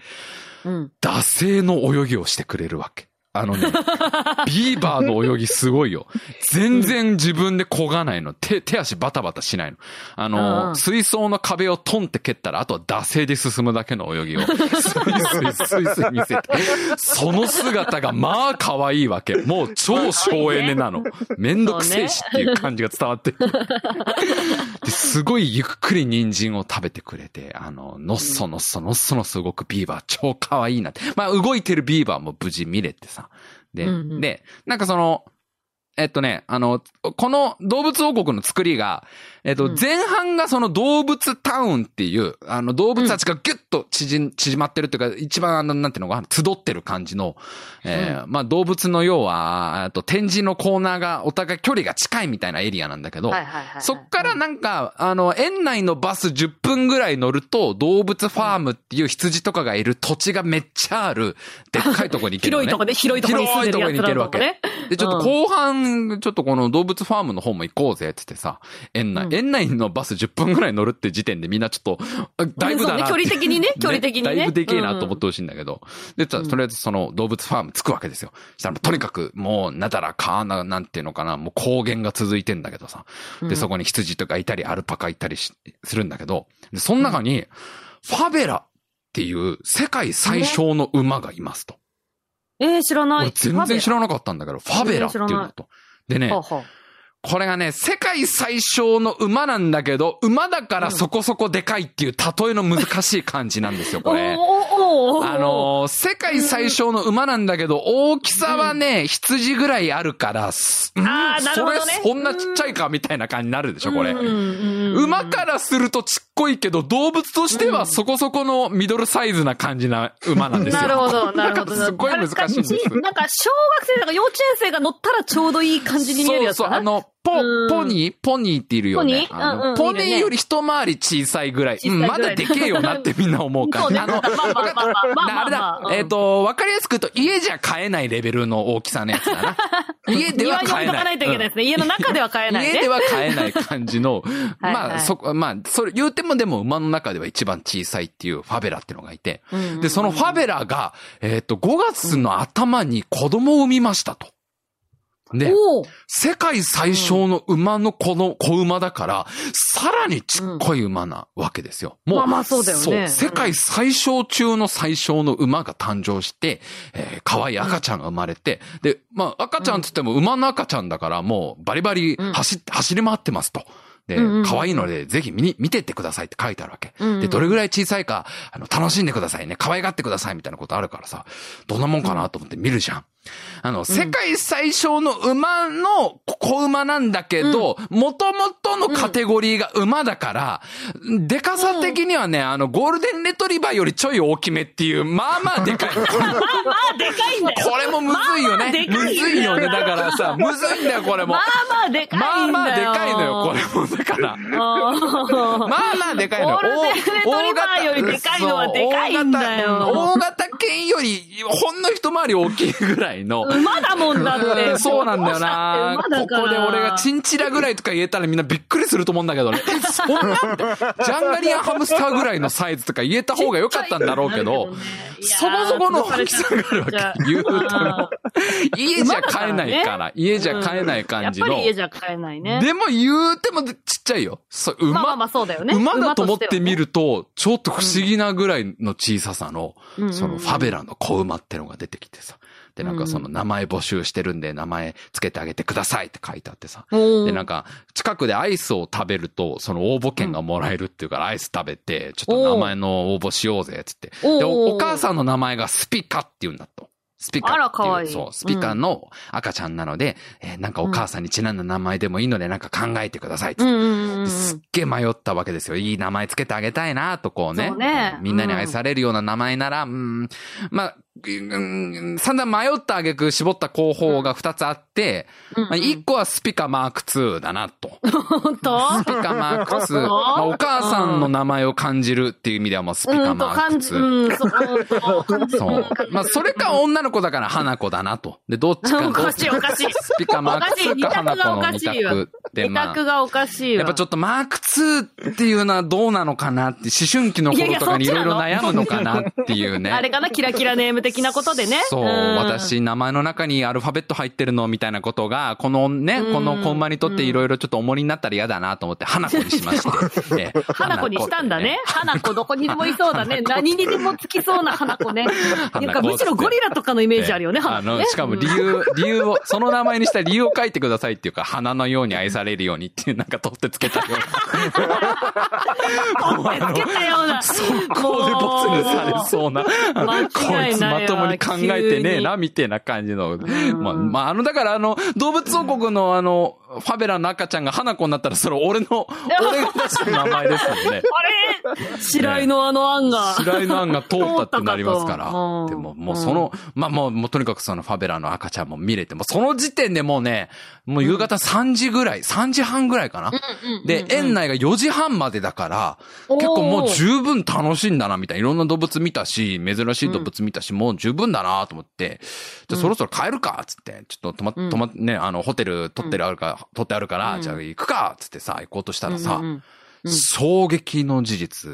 うん。惰性の泳ぎをしてくれるわけ。あのね、ビーバーの泳ぎすごいよ。全然自分で漕がないの。手、手足バタバタしないの。あうんの、うん水槽の壁をトンって蹴ったら、あとは惰性で進むだけの泳ぎを、スイスイスイスイ見せて。その姿がまあ可愛いわけ。もう超省エネなの。めんどくせえしっていう感じが伝わってる。ですごいゆっくり人参を食べてくれて、あの、のっそのっそのっそのっそ動くビーバー超可愛いなって。まあ動いてるビーバーも無事見れてさ。で、うんうん。で、なんかその、えっとね、あの、この動物王国の作りが、えっと、うん。前半がその動物タウンっていう、あの動物たちがギュッと縮ん縮まってるっていうか、一番あの、なんていうのかな、集ってる感じの、えーまあ動物の要は、えっと展示のコーナーがお互い距離が近いみたいなエリアなんだけど。そっからなんか、あの、園内のバス10分ぐらい乗ると、動物ファームっていう羊とかがいる土地がめっちゃある、でっかいとこに行ける。広いとこで、広いとこに住んでるやつらのとこね。で、ちょっと後半近、ちょっとこの動物ファームの方も行こうぜってってさ、園内、うん園内のバス10分ぐらい乗るって時点でみんなちょっと、あだいぶだな。ね。距離的に ね。距離的にね。だいぶでけえなと思ってほしいんだけど。で、ととりあえずその動物ファーム着くわけですよ。したらとにかくもう、なだらかな、なんていうのかな、もう高原が続いてんだけどさ。で、そこに羊とかいたり、アルパカいたりしするんだけど、で、その中に、ファベラっていう世界最小の馬がいますと。えー、知らない。俺全然知らなかったんだけど、ファベラっていうんだと。でねは、あはあこれがね、世界最小の馬なんだけど、馬だからそこそこでかいっていう例えの難しい感じなんですよ、これ。あのー世界最小の馬なんだけど、大きさはね、羊ぐらいあるから、すうんあーなるほどねそれそんなちっちゃいかみたいな感じになるでしょ、これ。馬からするとちっこいけど、動物としてはそこそこのミドルサイズな感じな馬なんですよ。なるほど、なるほど。すっごい難しいんです。なんか、小学生とか幼稚園生が乗ったらちょうどいい感じに見えるやつそうそう。あの、ポうん、ポニー？ポニーっているよね。ポニー？うんうんポニーより一回り小さいぐらい。まだでけえよなってみんな思うから。あの、まあれだ、えっ、と、わかりやすく言うと、家じゃ買えないレベルの大きさのやつだな。家では買えな。い。家の中では買えないね。家では買えない感じの、は いまあ、そこ、まあ、それ言うてもでも馬の中では一番小さいっていうファベラっていうのがいて、うんうんうんで、そのファベラが、えっ、と、5月の頭に子供を産みましたと。で、世界最小の馬の子の、子馬だから、さらにちっこい馬なわけですよ。もう、まあまあそうだよねそう、世界最小中の最小の馬が誕生して、えー、可愛い赤ちゃんが生まれて、で、まあ赤ちゃんつっても馬の赤ちゃんだからもうバリバリ走って、走り回ってますと。で可愛いので、ぜひ見に、見てってくださいって書いてあるわけ。で、どれぐらい小さいか、あの、楽しんでくださいね。可愛がってくださいみたいなことあるからさ、どんなもんかなと思って見るじゃん。あの、世界最小の馬の子馬なんだけど、元々のカテゴリーが馬だから、でかさ的にはね、あの、ゴールデンレトリバーよりちょい大きめっていう、まあまあでかい。まあまあ、でかいんだよ。これもむずいよね。むずいよね。だからさ、むずいんだよ、これもま。あまあ、でかまあいんだよ。まあでかいのよ、これも。だから。まあまあでかいのよ。ゴールデンレトリバーよりでかいのはでかいんだよ大型犬より、ほんの一回り大きいぐらいの。馬だもんだって。そうなんだよな。ここで俺がチンチラぐらいとか言えたらみんなびっくりすると思うんだけどね。え、そんなジャンガリアンハムスターぐらいのサイズとか言えた方が良かったんだろうけど、そこそこの大きさがあるわけ。言うても。家じゃ買えないから、家じゃ買えない感じの。やっぱり家じゃ買えないね。でも言うてもちっちゃいよ。そう、馬、まあまあまあそうだよね。馬だと思ってみる。ると、ちょっと不思議なぐらいの小ささの、うんそのファベラの子馬ってのが出てきてさ。で、なんかその名前募集してるんで名前つけてあげてくださいって書いてあってさ。で、なんか、近くでアイスを食べると、その応募券がもらえるっていうから、アイス食べて、ちょっと名前の応募しようぜ、つって。で、お母さんの名前がスピカって言うんだと。スピカっていう。そう、スピカの赤ちゃんなので、えーなんかお母さんにちなんだ名前でもいいので、なんか考えてくださいっつってうんうんうんうん。すっげえ迷ったわけですよ。いい名前つけてあげたいなとこうね。そうねみんなに愛されるような名前なら、うん、まあ、うん、散々迷った挙句絞った候補が2つあって、うんまあ、1個はスピカマーク2だなと。本当？スピカマーク2。まあ、お母さんの名前を感じるっていう意味ではもうスピカマーク感じ、2。うん、そう。まあ、それか女の子だから花子だなと。で、どっちかおかしいおかしいスピカマーク2か花子の2択で、二択がおかしいわ。やっぱちょっとマーク2っていうのはどうなのかなって、思春期の頃とかにいろいろ悩むのかなっていうね。あれかなキラキラネーム的なことでね。そう、ん私、名前の中にアルファベット入ってるのみたいなことが、このね、この子馬にとっていろいろちょっと重りになったら嫌だなと思って、花子にしまして。ええ 花子にしたんだね。。花子どこにでもいそうだね。何にでもつきそうな花子ね。なんかむしろゴリラとかのイメージあるよね、あの、花子ね。しかも理由、理由を、その名前にした理由を書いてくださいっていうか、花のように愛されるようにっていう、なんか取ってつけたような。つけたような。こうでボツにされそうな、あの間こ違いないまともに考えてねえな、みたいな感じの。まあ、まあ、あの、だからあの、動物王国のあの、ファベラの赤ちゃんが花子になったら、それ俺の、俺が出した名前ですもんね。あれ白井のあの案が。白井の案が通ったってなりますから。でも、もうその、まあもう、もうとにかくそのファベラの赤ちゃんも見れて、もうその時点でもうね、もう夕方3時ぐらい、3時半ぐらいかな。で、園内が4時半までだから、結構もう十分楽しいんだな、みたいな。いろんな動物見たし、珍しい動物見たし、もう十分だなと思って、じゃあそろそろ帰るか、つって、ちょっと泊ま、泊ま、ね、あの、ホテル取ってるあるから、取ってあるから、じゃあ行くか、つってさ、行こうとしたらさ、衝撃の事実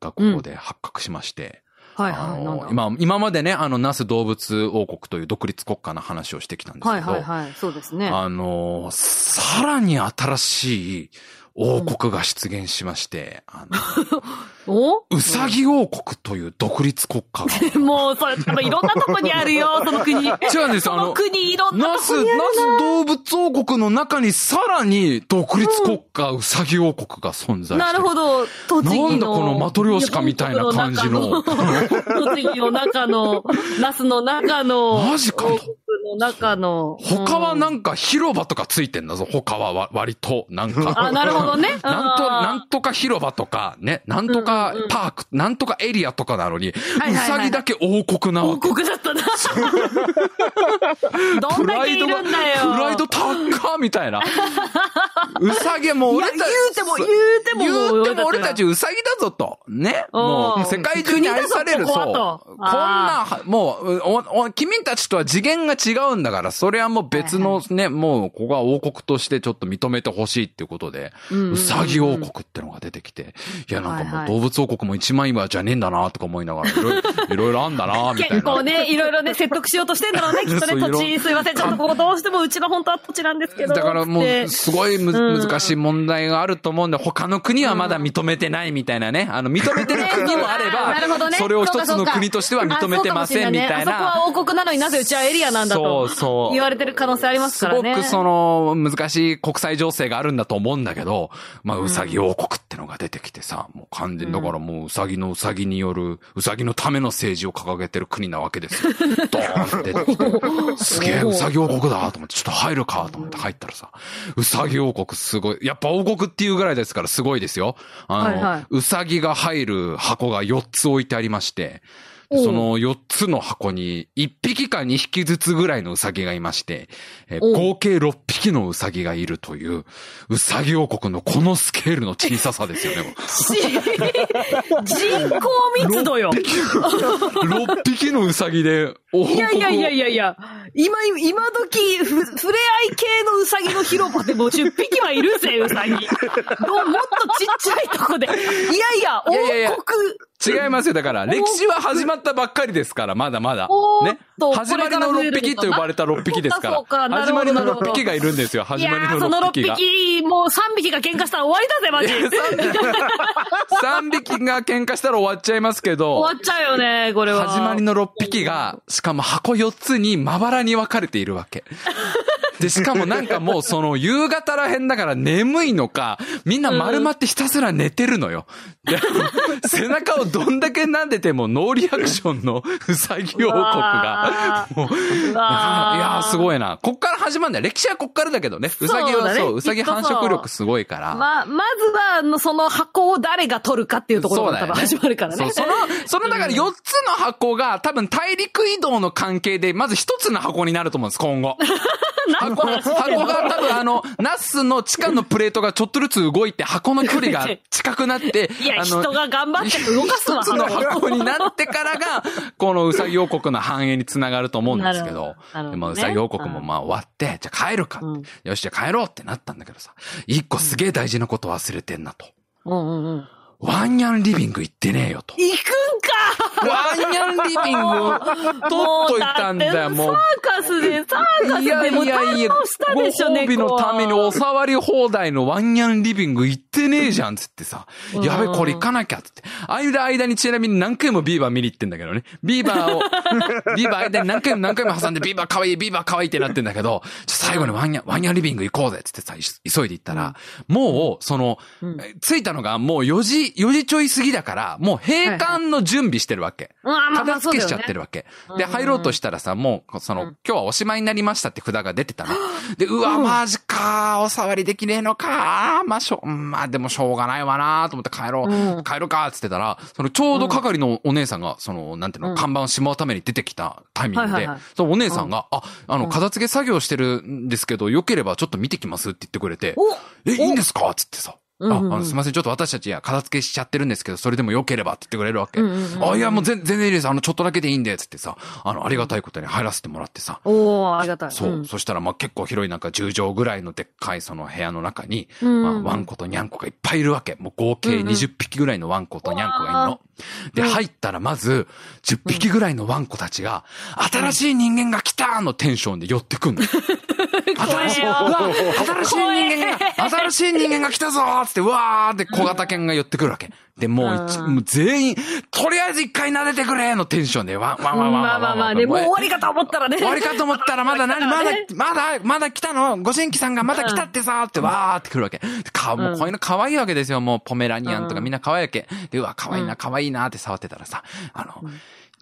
がここで発覚しまして、はいはい。今、今までね、あの、那須動物王国という独立国家の話をしてきたんですはいけど、はいはい。そうですね。あの、さらに新しい王国が出現しまして、あ お？の、うさぎ王国という独立国家が、もう、それ、いろんなとこにあるよ、その国。違うんですよあの国、いろんなとこにあるナス動物王国の中にさらに独立国家うさぎ王国が存在してる。なるほど。栃木の。なんだこのマトリョーシカみたいな感じの栃木の中の、那須の中の。マジかとの中の。他はうんなんか広場とかついてんだぞ。他はわ割と。なんか。あ、なるほどね。なんと、なんとか広場とか、ね、なんとかパーク、なんとかエリアとかなのに、はいうさぎだけ王国なわ王け。国だったな。どんだけいるんだよ。プライド高っみたいな。うさぎもう俺たち。言うても言うても言うても俺俺たちうさぎだぞと。ね。うんもう世界中に愛される、そう。ぞこんな、もうおお、君たちとは次元が違うんだから、それはもう別のね、もうここは王国としてちょっと認めてほしいっていうことで、うさぎ王国ってのが出てきて、いやなんかもはいうはい動物王国も一枚岩じゃねえんだなとか思いながら、いろいろ あんだなみたいな。結構ね、いろいろね、説得しようとしてんだろうね、きっとね、土地、すいません、ちょっとここどうしてもうちの本当は土地なんですけど。だからもう、すごいむ、うん難しい問題があると思うんで、他の国はまだ認めてないみたいなね。あの、認めてる国もあれあーなるほどば、ねそれを一つの国としては認めてませんみたいあそ。こは王国なのになぜうちはエリアなんだと。そうそう言われてる可能性ありますすからね。ごくその、難しい国際情勢があるんだと思うんだけど、まあ、うさぎ王国ってのが出てきてさ、もう完全にだからもううさぎのうさぎによる、うさぎのための政治を掲げてる国なわけですよ。ドーンって出てきて、すげえうさぎ王国だと思って、ちょっと入るかと思って入ったらさ、うさぎ王国すごい、やっぱ王国っていうぐらいですからすごいですよ。あの、うさぎが入る箱が4つ置いてありまして、その4つの箱に1匹か2匹ずつぐらいのウサギがいまして、えー合計6匹のウサギがいるという、ウサギ王国のこのスケールの小ささですよね。人口密度よ。6匹のウサギで。いやいやいやいやいや、今、今時、ふ、触れ合い系のウサギの広場でもう10匹はいるぜ、ウサギ。どうもっとちっちゃいとこで。いやいや、王いやいやいや国。違いますよ。だから、歴史は始まったばっかりですから、まだまだね。始まりの6匹と呼ばれた6匹ですから。か始まりのなるほど6匹がいるんですよ。始まりのー、その6 6匹が。匹、もう3匹が喧嘩したら終わりだぜ、マジ。3 匹が喧嘩したら終わっちゃいますけど。終わっちゃうよね、これは。始まりの6匹が、しかも箱4つにまばらに分かれているわけ。で、しかもなんかもうその夕方らへんだから眠いのか、みんな丸まってひたすら寝てるのよ。で、背中をどんだけ撫でてもノーリアクションの うさぎ王国が、もう、いやーすい。ごいな。こっから始まるんだよ。歴史はこっからだけどね。うさぎはそう、うさぎ繁殖力すごいから。まあ、まずは、その箱を誰が取るかっていうところから多分始まるからね。その、その、だから4つの箱が多分大陸移動の関係で、まず1つの箱になると思うんです、今後。箱、箱が多分あの、ナスの地下のプレートがちょっとずつ動いて、箱の距離が 近くなって、いや、人が頑張って動かすわ。一つの箱になってからが、このうさぎ王国の繁栄につながると思うんですけどどど、ねでもうさぎ王国もまあ終わって、じゃあ帰るかうんよし、じゃあ帰ろうってなったんだけどさ、一個すげえ大事なこと忘れてんなと。うんうんうん。ワンニャンリビング行ってねえよと。行くんかワンニャンリビングを取っといたんだよ、もう。サーカスで、サーカスでもいやいや、堪能したごでしょ、褒美のためにお触り放題のワンニャンリビング行ってねえじゃん、つってさ。うんやべ、これ行かなきゃ、つって。間間にちなみに何回もビーバー見に行ってんだけどね。ビーバーを、ビーバー間に何回も何回も挟んでビーバー可愛い、ビーバー可愛いってなってんだけど、最後にワンニャン、ワンニャンリビング行こうぜ、つってさ、い急いで行ったら、もう、その、着いたのがもう4時、4時ちょい過ぎだから、もう閉館の準備してるわけ。け。うんあまあま片付けしちゃってるわけ。うん。で、入ろうとしたらさ、もう、その、うん。今日はおしまいになりましたって札が出てたの。で、うわ、マジかお触りできねえのかまあ、しょ、うんまあ、でもしょうがないわなと思って帰ろう、うん。帰ろうかっつってたら、その、ちょうど係のお姉さんが、その、なんていうの、うん。看板をしまうために出てきたタイミングでそのお姉さんが、あ、あの、うん。片付け作業してるんですけど、よければちょっと見てきますって言ってくれて、おえ、いいんですかつってさ。あ、うんうんうんあの、すいません、ちょっと私たちや片付けしちゃってるんですけど、それでも良ければって言ってくれるわけ。うんうんうんあ、いや、もう全全然いいです。あの、ちょっとだけでいいんで、つってさ、あの、ありがたいことに入らせてもらってさ。おー、ありがたい。そう。んそしたら、まあ、結構広いなんか10畳ぐらいのでっかいその部屋の中に、うんまあ、ワンコとニャンコがいっぱいいるわけ。もう合計うんうん20匹ぐらいのワンコとニャンコがいるの。で、うん入ったらまず、10匹ぐらいのワンコたちが、新しい人間が来たのテンションで寄ってくんの。新しい、新しい人間が、新しい人間が来たぞーつって、うわーって小型犬が寄ってくるわけ。で、もうもう全員、とりあえず一回撫でてくれのテンションで、わんわんわんわまあまあまあね、もう終わりかと思ったらね。終わりかと思ったら、まだ何、まだね、まだ、まだ来たの？ご新規さんがまだ来たってさーってわーって来るわけ。か、もうこういうの可愛いわけですよ。もうポメラニアンとかみんな可愛いわけ。で、うわ、可愛いな、可愛いなって触ってたらさ、あの、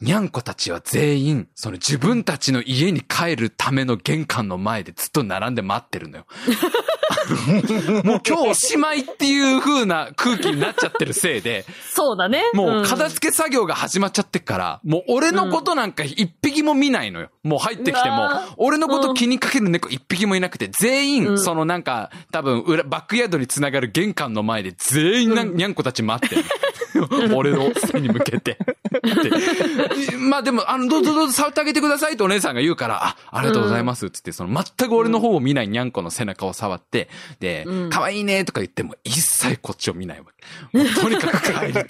にゃんこたちは全員、その自分たちの家に帰るための玄関の前でずっと並んで待ってるのよ。もう今日おしまいっていう風な空気になっちゃってるせいで、そうだね。もう片け付け作業が始まっちゃってっから、もう俺のことなんか一匹も見ないのよ。もう入ってきても俺のこと気にかける猫一匹もいなくて、全員、うんそのなんか、多分裏、バックヤードにつながる玄関の前で全員な、にゃんこたち待ってる。俺の背に向けて。でまあでも、あの、どうぞどうぞ触ってあげてくださいってお姉さんが言うから、あ、ありがとうございますつって、その全く俺の方を見ないにゃんこの背中を触って、でう、ん可愛いねとか言っても一切こっちを見ないわけ。もうとにかく帰りたい。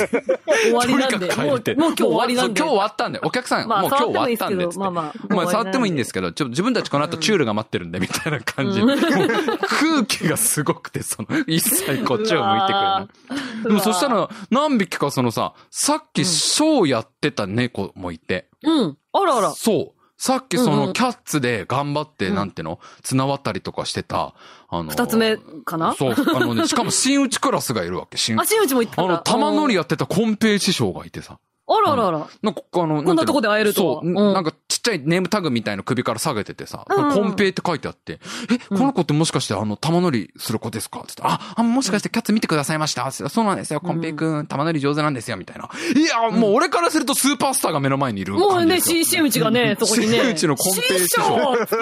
終わりなんで。とにかく帰もう、今日終わりなんで。今日終わったんで、お客さん、まあもう今日終わったんで、まあまあまあ触ってもいいんですけど、ちょっと自分たちこの後チュールが待ってるんで、みたいな感じ。うん空気がすごくて、その、一切こっちを向いてくれない。でもそしたら、何匹かそのさ、さっきショーやってた猫もいて、うん。あらあら。そう。さっきそのキャッツで頑張って、うんなんての？綱渡りとかしてた、あの、二つ目かな？そう、あのね、しかも新内クラスがいるわけ、新あ、新内も行ったあの。玉乗りや。やってたコンペイ師匠がいてさ。あらあらあら。なんか、あの、こんなとこで会えるとはそう、うんなんかちっちゃいネームタグみたいな首から下げててさ、うん。コンペイって書いてあって、え、この子ってもしかしてあの、玉乗りする子ですか？つって、あ、あ、もしかしてキャッツ見てくださいました。つってそうなんですよ、コンペイくん、玉乗り上手なんですよ、みたいな。いや、もう俺からするとスーパースターが目の前にいるもうね、新新内がね、そこにね。新内のコンペイ師匠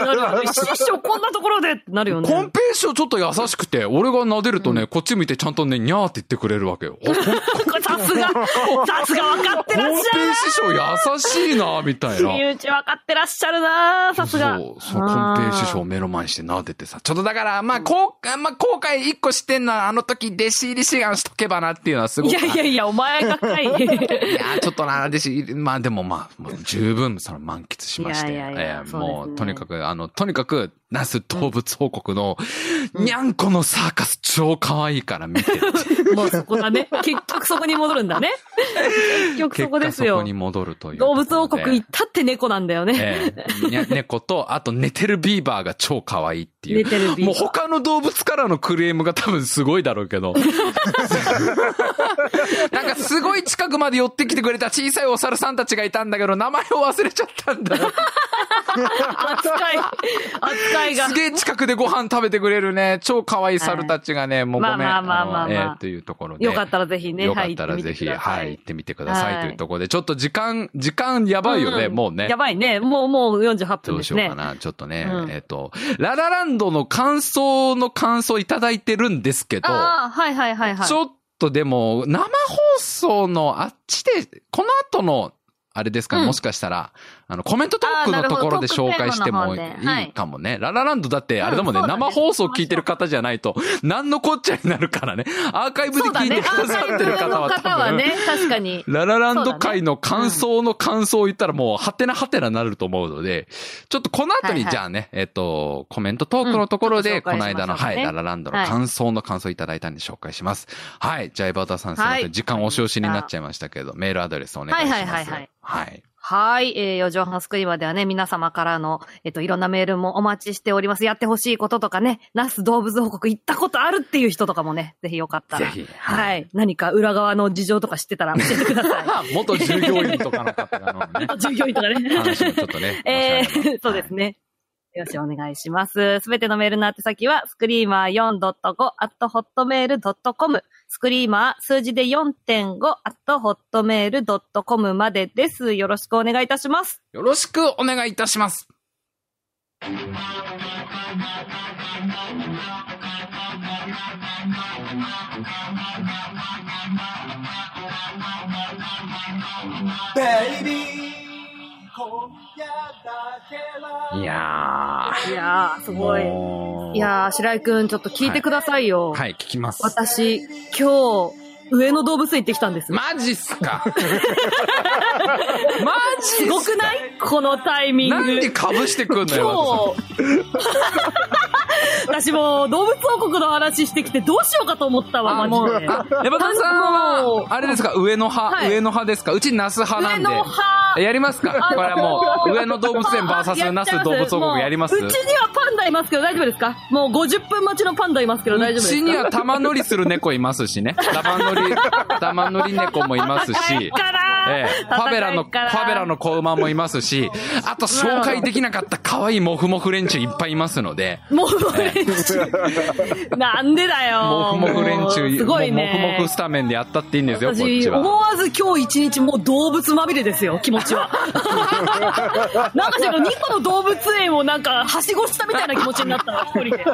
なるよね。師匠こんなところでってなるよね。コンペイ師匠ちょっと優しくて、俺が撫でるとね、こっち見てちゃんとね、にゃーって言ってくれるわけよ。さすが、さすが分かってらっしゃるペイ師匠優しいな、みたいな。新内分かってらっしゃるなさすが。そう、そう、コンペイ師匠を目の前にして撫でてさ。ちょっとだから、まあ、こう、まあ、後悔一個してんのは、あの時、弟子入り志願しとけばなっていうのはすごいく。やいやいや、お前がかい。いや、ちょっとな、弟子入り、まあでもまあ、もう十分その満喫しまして。いやいやいやえーもう、とにかく、あの、とにかく、那須動物王国の、にゃんこのサーカス超可愛いから見てって。もうそこだね。結局そこに戻るんだね。結局そこですよそこに。戻るという。動物王国行ったって猫なんだよね。ええ猫と、あと寝てるビーバーが超可愛いっていう。寝てるビーバーもう他の動物からのクレームが多分すごいだろうけど。なんかすごい近くまで寄ってきてくれた小さいお猿さんたちがいたんだけど、名前を忘れちゃったんだよ。扱い、扱いがす。げえ近くでご飯食べてくれるね、超可愛い猿たちがね、もうごめん。まあまあまあまあまあのえーというところで。よかったらぜひね、よかったらぜひ、はい、行ってみてくださいというところで、ちょっと時間、時間やばいよね、んもうねや。ばいね。もう、もう48分どうですねしようか。な。ちょっとね、うんえっ、と、ララランドの感想の感想いただいてるんですけど、ああ、はいはいはいはい。ちょっとでも、生放送のあっちで、この後の、あれですかね、うんもしかしたら、あの、コメントトークのところで紹介してもいいかもね。ララランドだって、あれだもんね、うん生放送聞いてる方じゃないと、何のこっちゃになるからね。アーカイブで聞いて。くださってる方はの多分、方はね、確かに。ララランド会の感想の感想を言ったらもう、はてなはてなになると思うので、ちょっとこの後はいはいにじゃあね、えっと、コメントトークのところで、うんこの間の、はい、ララランドの感想の感想いただいたんで紹介します。はい。じゃあ、エバータさんすいません。はい時間押し押しになっちゃいましたけど、メールアドレスお願いします。はいはいはいはいはい。はい。えー、四畳半スクリーマーではね、皆様からの、えっ、と、いろんなメールもお待ちしております。やってほしいこととかね、ナス動物報告行ったことあるっていう人とかもね、ぜひよかったら。ぜひはい。何か裏側の事情とか知ってたら教えてください。元従業員とかの方がのね、従業員とかね。話もちょっとね。えー、そうですね。よろしくお願いします。すべてのメールの宛先は、スクリーマー 4.5-hotmail.com、スクリーマー数字で 4.5-hotmail.com までです。よろしくお願いいたします。よろしくお願いいたします。いやいやー、すー。ごい。いやー、白井くん、ちょっと聞いてくださいよ。はい、聞きます。私、今日、上野動物園行ってきたんです。マジっすか？マジすごくない？このタイミング。なんでかぶしてくんのよ、今日、私もう動物王国の話してきてどうしようかと思ったわ、あ、もう、マジで。あ、山田さんは、あれですか、上の派、はい。上の派ですか？うちナス派なんで。上の派。やりますか？あこれはもう、上野動物園 VS ナス動物王国やります。うちにはパンダいますけど大丈夫ですか？もう50分待ちのパンダいますけど大丈夫ですか？うちには玉乗りする猫いますしね。玉乗り、玉乗り猫もいますし。ええ、ファベラの、ファベラの子馬もいますし、あと紹介できなかった可愛いモフモフ連中いっぱいいますので、もう連中。なんでだよ。モフモフ連中、すごいね。モフモフスタメンでやったっていいんですよ、こっ私、ちは。思わず今日一日もう動物まみれですよ、気持ちは。なんかしら2個の動物園をなんか、はしごしたみたいな気持ちになったわ、一人で。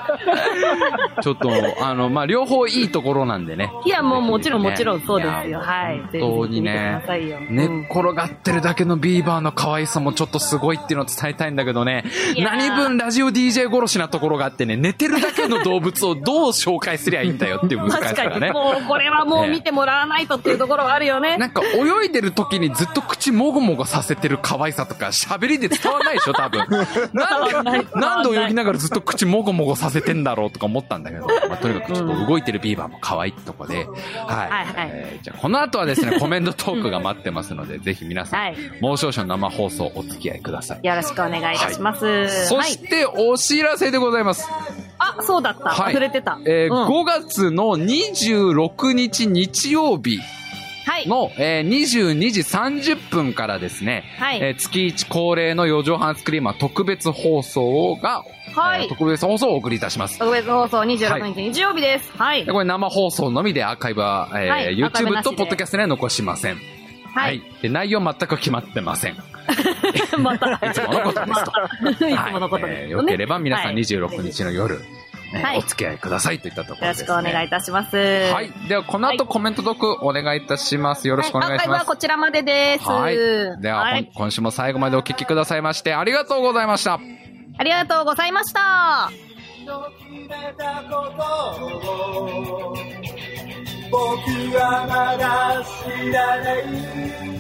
ちょっと、あの、まあ、両方いいところなんでね。いや、もうもちろんねもちろんそうですよ。はい。本当にね寝っうん転がってるだけのビーバーの可愛さもちょっとすごいっていうのを伝えたいんだけどね。何分ラジオ DJ 殺しなところがあってね、寝てるだけの動物をどう紹介すりゃいいんだよっていう難し確かに。さがね。もう、これはもう見てもらわないとっていうところはあるよね。なんか泳いでる時にずっと口もごもごさせてる可愛さとか喋りで伝わらないでしょ多分。なんで、なんで泳ぎながらずっと口もごもごさせてんだろうとか思ったんだけど、まあ、とにかくちょっと動いてるビーバーも可愛いとこで、はい。はいはいえーじゃあこの後はですね、コメントトークが待ってますので、ぜひ皆さん、はいもう少々生放送お付き合いください。よろしくお願いいたします。そはい。して、お知らせでございます。あ、そうだった。はい忘れてた。えーうん5月の26日日曜日はい。の、えー22時30分からですね、はいえー月1恒例の4畳半スクリーマー特別放送が、はいえー特別放送をお送りいたします。特別放送26日日曜日です。はいで。これ生放送のみでアーカイブは、えーはい YouTube とポッドキャストには残しません。はい。で、内容全く決まってません。い また。つものことですと。いつものことですよね。よければ皆さんはい26日の夜、ねはいお付き合いくださいといったところです、よろしね。くお願いいたします。は。はいでは、この後コメントトークお願いいたします。よろしくお願いしアーカイブます。はこちらまでです。はい。では、今週も最後までお聞きくださいまして、ありがとうございました。ありがとうございました。僕はまだ知らない